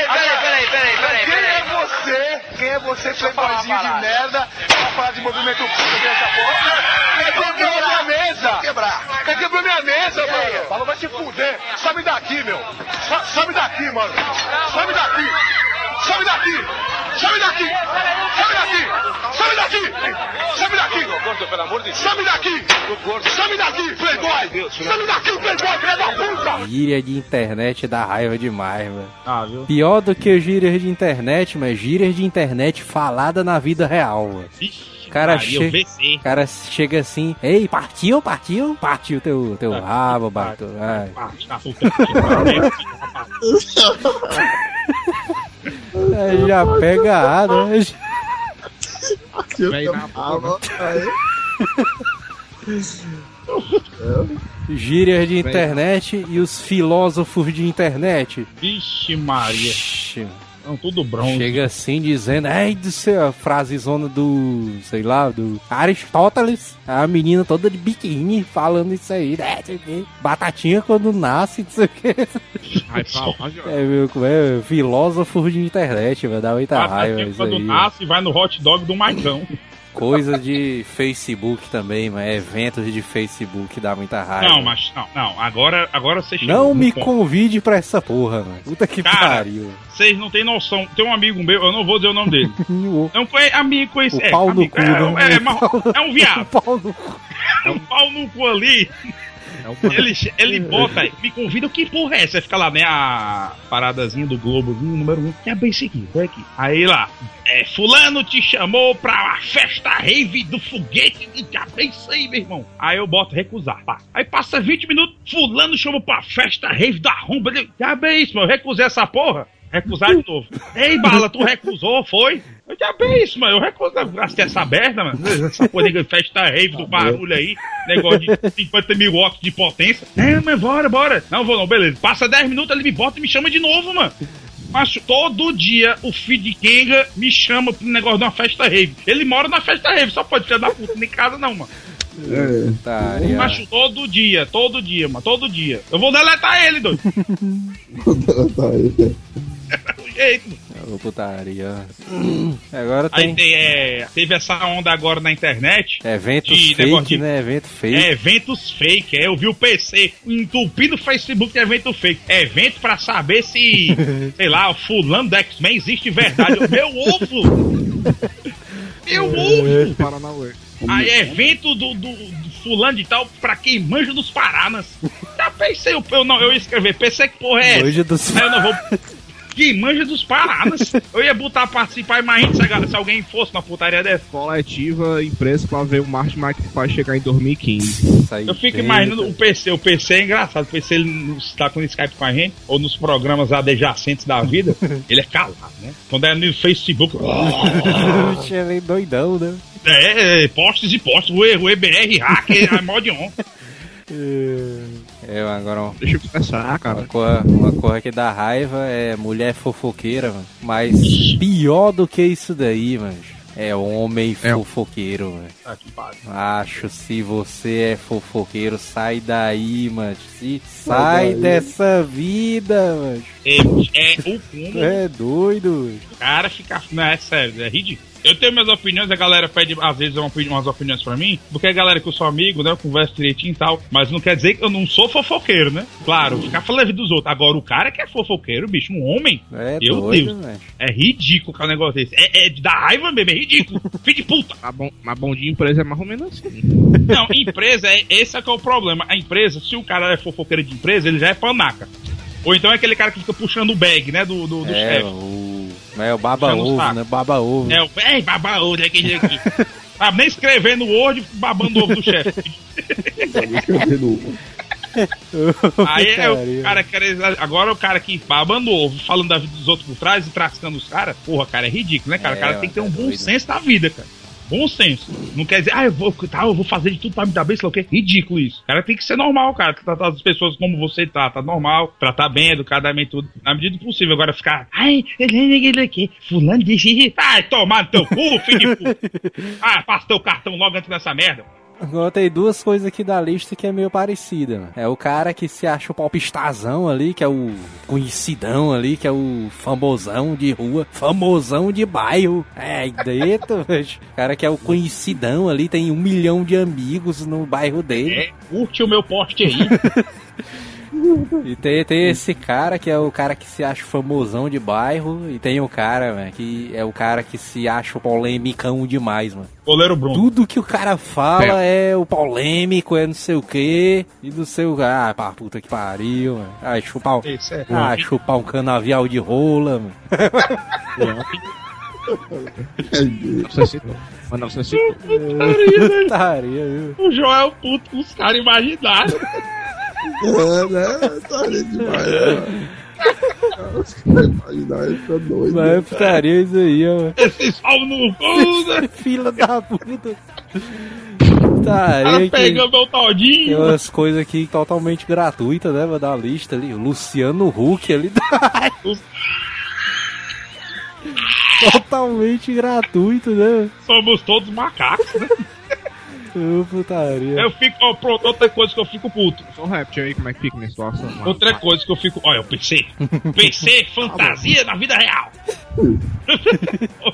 Peraí, peraí. Quem é você? Quem é você, playboyzinho de merda, pra falar de movimento punk dessa porra? Quebrou minha mesa! Quebrar! Quebrou minha mesa, mano! Falou, vai se fuder! Sobe daqui, meu! So- Sobe daqui, mano! Sobe daqui! Sobe daqui! Sobe daqui! Sobe daqui! Sobe daqui! Sobe daqui! Gordo, pelo amor de Deus! Sobe daqui! Sobe daqui, playboy! Sobe daqui, playboy, filha da puta! Gíria de internet dá raiva demais, velho. Ah, viu? Pior do que gírias de internet, mas gírias de internet falada na vida real, velho. Ixi, Cara, che- o VC. O cara chega assim, ei, partiu, partiu? Partiu teu, teu rabo, bato. Ai. Ah, tá, que pariu. Aí já pega a né? Na boca. Gírias de internet e os filósofos de internet. Vixe Maria. Ixi, Não, tudo bronze. Chega assim dizendo, ai do céu, a frasezona do, sei lá, do Aristóteles. A menina toda de biquíni falando isso aí, né? Batatinha quando nasce, não sei o Jorge. É, meu, como é? Filósofos de internet, vai dar muita raiva Batatinha isso quando aí. nasce, vai no hot dog do Maicão. Coisa de Facebook também, mas eventos de Facebook dá muita raiva. Não, mas não, não. Agora, agora você chegou Não me ponto. convide pra essa porra, mano. Puta que Cara, pariu. Vocês não têm noção. Tem um amigo meu, eu não vou dizer o nome dele. Não foi amigo conhece. O é, pau no amigo, cu, é, né? é, mas é um viado. É um pau no cu ali. É Ele, ele bota, me convida, que porra é essa? Fica lá, né, a paradazinha do Globo, número um. Que é bem aqui, foi aqui. Aí lá, é, fulano te chamou pra festa rave do foguete de isso aí, meu irmão. Aí eu boto recusar, pá. Aí passa 20 minutos, fulano chamou pra festa rave da rumba. Já bem isso, mano, eu recusei essa porra. Recusar de novo. Ei, Bala, tu recusou, foi? Eu já bem isso, mano. Eu. Gastei essa merda, mano. Essa porra de festa rave do barulho aí. Negócio de 50 mil watts de potência. É, mas bora, bora. Não vou não, beleza. Passa 10 minutos, ele me bota e me chama de novo, mano. Mas todo dia o filho de Kenga me chama pro negócio de uma festa rave. Ele mora na festa rave, só pode ser da puta, nem casa não, mano. É. Putaria. Macho, todo dia, todo dia, mano, todo dia. Eu vou deletar ele, doido. Tá aí. Do jeito. Ô, Putaria. Agora Aí tem tem, é, teve essa onda agora na internet. eventos de fake, negócio né? Evento fake. É, eventos fake, é, eu vi o PC entupindo o Facebook de evento fake. É evento pra saber se, sei lá, o fulano do X-Men existe de verdade. Meu ovo! Meu ovo! Paranauê. Aí é evento do, do, do fulano de tal pra quem manja dos Paranas. Já pensei, eu, eu não, eu ia escrever, pensei que porra é essa? Hoje dos... Aí eu não vou. Quem manja dos Paranas? Eu ia botar participar, imagina se, a se alguém fosse na putaria dessa. Coletiva empresa pra ver o Martin McFly chegar em 2015. Isso aí Eu fico imaginando tá? o PC. O PC é engraçado. O PC ele não está com o Skype com a gente, ou nos programas adjacentes da vida, ele é calado, né? Quando é no Facebook. Ele é doidão, né? é, é, postes e postes. O, E- EBR, hacker, é mod on. É, agora um- Deixa eu uma cara. coisa, uma coisa que dá raiva é mulher fofoqueira, mano. Mas pior do que isso daí, mano. É homem É. fofoqueiro, mano. Ah. Acho, se você é fofoqueiro, sai daí, mano. Se sai dessa vida, mano. É, é o cúmulo. É doido, cara fica. Não, é sério, é ridículo. Eu tenho minhas opiniões, a galera pede às vezes uma opini- umas opiniões pra mim, porque a galera que eu sou amigo, né? Eu converso direitinho e tal. Mas não quer dizer que eu não sou fofoqueiro, né? Claro, ficar falando da dos outros. Agora, o cara que é fofoqueiro, bicho, um homem, É meu doido, Deus. É ridículo que um negócio desse. É, é dar raiva mesmo, é ridículo. Filho de puta. Mas bom, mas bom de empresa é mais ou menos assim. Não, empresa, é, esse é que é o problema. A empresa, se o cara é fofoqueiro de empresa, ele já é panaca. Ou então é aquele cara que fica puxando o bag, né, do, do, do É, chefe. o. É o baba ovo, né? Baba ovo. É o. Ei, baba ovo, aquele aqui. Sabe, nem escrever no Word, babando o ovo do chefe. Aí é o cara que era- Agora o cara que babando o ovo, falando da vida dos outros por trás e trascando os caras, porra, cara, é ridículo, né, cara? É, o cara tem que ter um é bom doido. senso da vida, cara. Bom senso. Não quer dizer, ah, eu vou, tá, eu vou fazer de tudo pra me dar bem, sei lá o quê. Ridículo isso. O cara tem que ser normal, cara. Tratar as pessoas como você trata, normal. Tratar bem, educadamente, tudo. Na medida do possível. Agora ficar, ai, ele aqui, fulano de. Ai, tomar no teu cu, filho de puta. Ah, passa teu cartão logo antes dessa merda. Agora tem duas coisas aqui da lista que é meio parecida, mano. É o cara que se acha o palpistazão ali, que é o conhecidão ali, que é o famosão de rua, famosão de bairro. É, dentro, velho. O cara que é o conhecidão ali, tem um milhão de amigos no bairro dele. É, curte o meu poste aí. E tem, tem esse cara que é o cara que se acha famosão de bairro. E tem o cara, velho, que é o cara que se acha o polemicão demais, mano. Goleiro Bruno. Tudo que o cara fala é o polêmico, é não sei o que, e não sei o que. Ah, pá, puta que pariu, mano. Ah, chupar, um- Isso é ah, chupar um canavial de rola, mano. Você citou. Mas não, você citou. Putaria, viu? O Joel puto com os caras imaginários. É, né? Tá ali demais, né? Imaginar fica doido. Mas é putaria isso aí, ó. Esse salvo no cu, né? Fila da puta. O Putaria que... pega meu Tem todinho. umas coisas aqui totalmente gratuitas, né? Vou dar a lista ali. O Luciano Huck ali. totalmente gratuito, né? Somos todos macacos, né? Putaria. Eu fico, ó, pronto, outra coisa que eu fico puto. Só um réptil aí, como é que fica minha situação? Outra coisa que eu fico. Olha, eu pensei. Pensei fantasia da vida real. O-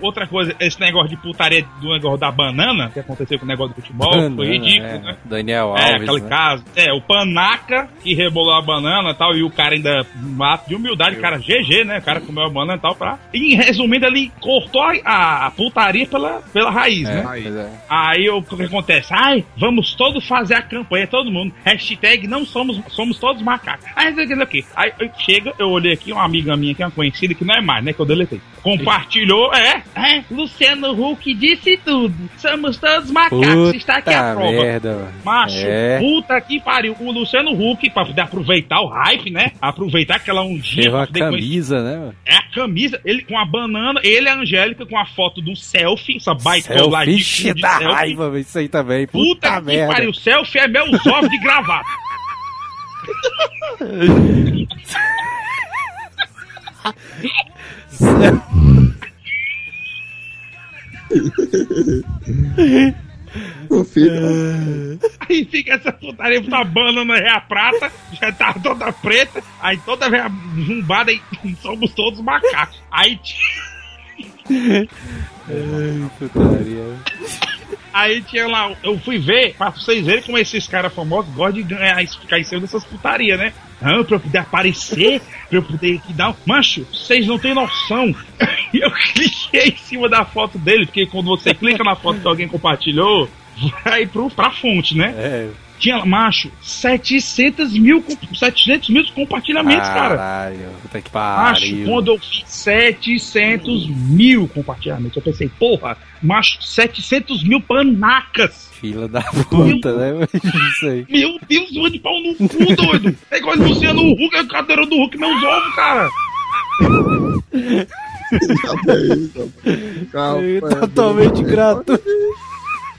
Outra coisa, esse negócio de putaria do negócio da banana, que aconteceu com o negócio do futebol, foi Banana, ridículo, é. né? Daniel É, Alves. aquele né? caso. É, o panaca que rebolou a banana e tal, e o cara ainda, ato de humildade, o cara GG, né? O cara comeu a banana e tal, pra. E resumindo, ele cortou a, a putaria pela, pela raiz, É, né? pois é. Aí o que acontece? Ai, vamos todos fazer a campanha, todo mundo. Hashtag não somos, somos todos macacos. Aí. Aí eu- chega, eu olhei aqui, uma amiga minha que é uma conhecida, que não é mais, né? Que eu deletei. Compartilhou, é, é, Luciano Huck disse tudo. Somos todos macacos, está aqui a Puta prova. merda, mano. Macho, É. puta que pariu. O Luciano Huck, pra poder aproveitar o hype, né? Aproveitar aquela. Fez pra uma poder conhecer- camisa, né, mano? É a camisa, ele com a banana, ele e a Angélica com a foto do selfie, essa baitolagem Selfie de da selfie. raiva, velho, isso aí também. Puta, Puta, que merda. pariu, selfie é meus ovos de gravata. Filho, Aí fica essa putaria da banana é a prata, já tá toda preta, aí toda vez zumbada e somos todos macacos. Aí, Ai, putaria. Aí tinha lá, eu fui ver, pra vocês verem como esses caras famosos gostam de ganhar, ficar em cima dessas putarias, né? Não, pra eu poder aparecer, pra eu poder que dar. um- Mancho, vocês não têm noção. E eu cliquei em cima da foto dele, porque quando você clica na foto que alguém compartilhou, vai pro, pra fonte, né? É. Tinha, macho, 700 mil, com- 700 mil compartilhamentos, cara. Caralho, puta que Macho, pariu. quando eu vi 700 mil compartilhamentos, eu pensei, porra, macho, 700 mil panacas. Fila da puta, né? Isso aí. Meu Deus, eu de pau no cu, doido. É igual Luciano Huck, a cadeira do Huck, meus ovos, cara. calma, É Totalmente gratuito.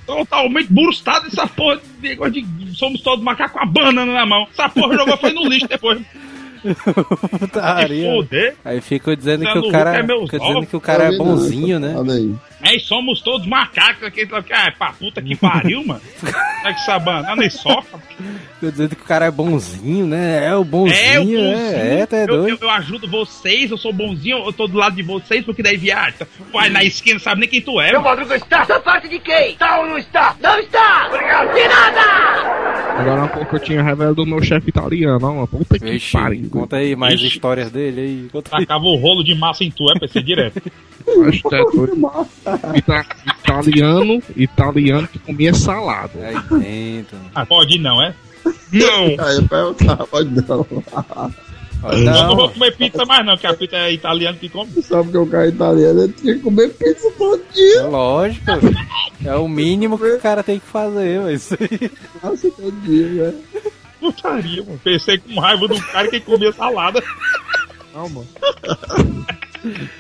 Totalmente burstado essa porra de negócio de somos todos macacos com a banana na mão. Essa porra jogou foi no lixo depois. Putaria. foder. Aí ficam dizendo que Luciano o cara, é dizendo que o cara é bonzinho, né? Olha aí. É, somos todos macacos aqui. Ah, pra puta que pariu, mano. É que essa banana e soca. Tô dizendo que o cara é bonzinho, né? É o É, o bonzinho, bonzinho. é, é, tá eu, doido. eu, eu ajudo vocês, eu sou bonzinho, eu tô do lado de vocês, porque daí viagem. Vai na esquina, não sabe nem quem tu é. Meu Madruga está da parte de quem? Está ou não está? Não está! Obrigado. De nada! Agora há pouco eu tinha revelado o meu chefe italiano, ó. Puta que Vixe, pariu. conta aí mais Ixi. histórias dele aí. Conta aí. Tacava o rolo de massa em tu, é PC direto. Acho que é doido. Ita- italiano, italiano que comia salada. Aí dentro. Ah, pode não, é? Não! Aí eu perguntava, pode não. Não vou comer pizza mais não, que a pizza é italiano que come. Sabe que o cara italiano ele tinha que comer pizza todo é dia. lógico. É o mínimo que o cara tem que fazer, mas. Nossa, todo dia, velho. Putaria, mano. Pensei com raiva do cara que comia salada. Não, mano.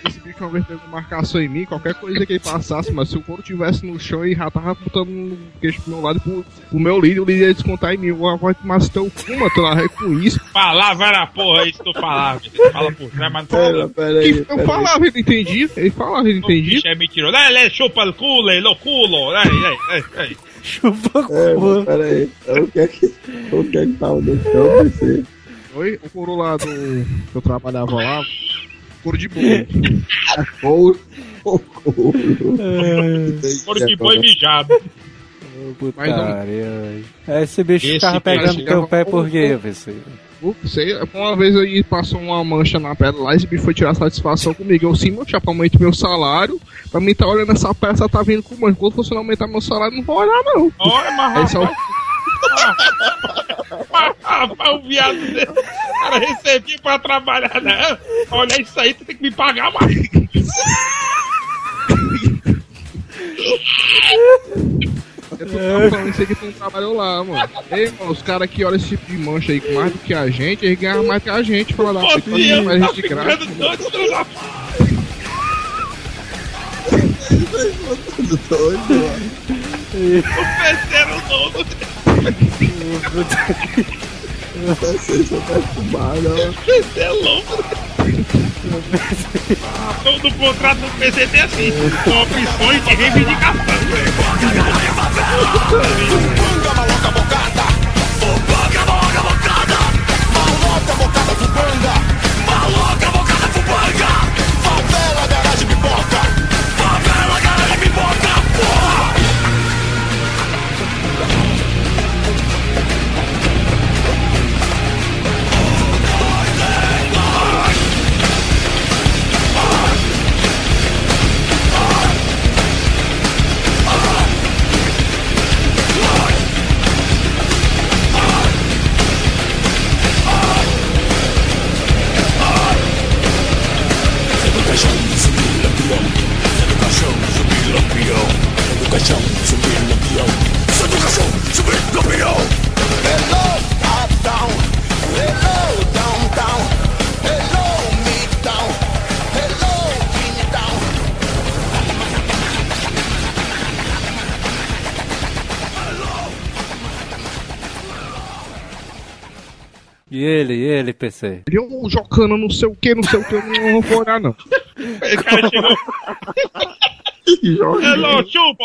Esse bicho uma vez teve uma marcação em mim, qualquer coisa que ele passasse, mas se o couro tivesse no chão e já tava botando um queixo pro meu lado e pro, pro meu líder, o líder ia descontar em mim. Eu vou tomar teu cu, mano, tu narrei com isso. Palavra era porra, é isso que tu falava. Tu fala por trás, mas não Pera, fala. pera aí. Eu aí. falava, ele entendia, ele falava, ele O entendia. bicho é mentiroso. Ele, chupa o culo, ele o culo. Ei, ei, ei. Chupa É, cu. mas pera aí. O que é que, o que, é que tava no chão? Oi, o couro lá do. que eu trabalhava lá, couro de boi. Couro. Couro. Que foi mijado. Putaria, É, esse bicho Esse ficava pegando teu pé por quê, PC? Não sei, uma vez aí passou uma mancha na pedra lá, esse bicho foi tirar satisfação comigo. Eu sim, meu chapa, aumento meu salário. Pra mim tá olhando essa peça, tá vindo com mancha. Quando você não aumentar meu salário, não vou olhar, não. Olha, mas Aí só rapaz, rapaz, o viado dele. O cara recebia pra trabalhar, né? Olha isso aí, tu tem que me pagar mais. Eu tô falando isso aí que tu não trabalhou lá, mano. Ei, mano, os caras que olham esse tipo de mancha aí com mais do que a gente, eles ganham mais que a gente, fala da puta, Podia, faz tá isso de graça. ficando doido, mano. O terceiro dono. Vocês são perturbados, ó. Você é louco. Todo contrato do PCT é assim, com opções de reivindicação. E ele, e ele, PC? Ele um jocando não sei o que, não sei o que, eu não vou olhar, não. O cara chegou. Hello, chupa,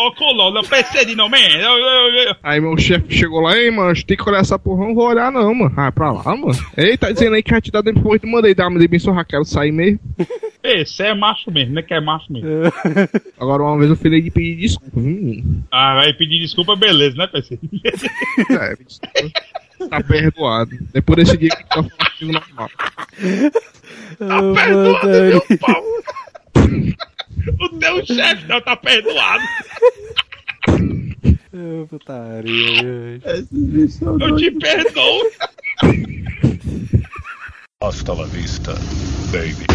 não PC de não, man. Eu- eu- eu- Aí meu chefe chegou lá, ei, mano, tem que olhar essa porra, eu não vou olhar não, mano. Ah, pra lá, mano. Ei, tá dizendo aí que vai te dar depois, tu mandei dar, mas bem só quero sair mesmo. Esse é macho mesmo, né? Que é macho mesmo. Agora uma vez eu falei de pedir desculpa, viu, menino? Ah, vai pedir desculpa, beleza, né, PC? É, tá perdoado. Depois desse dia que tá falando normal. Ô, Perdoado, putaria. meu pau. O teu chefe não tá perdoado. Ô, putaria. Eu te perdoo. Hasta la vista, baby.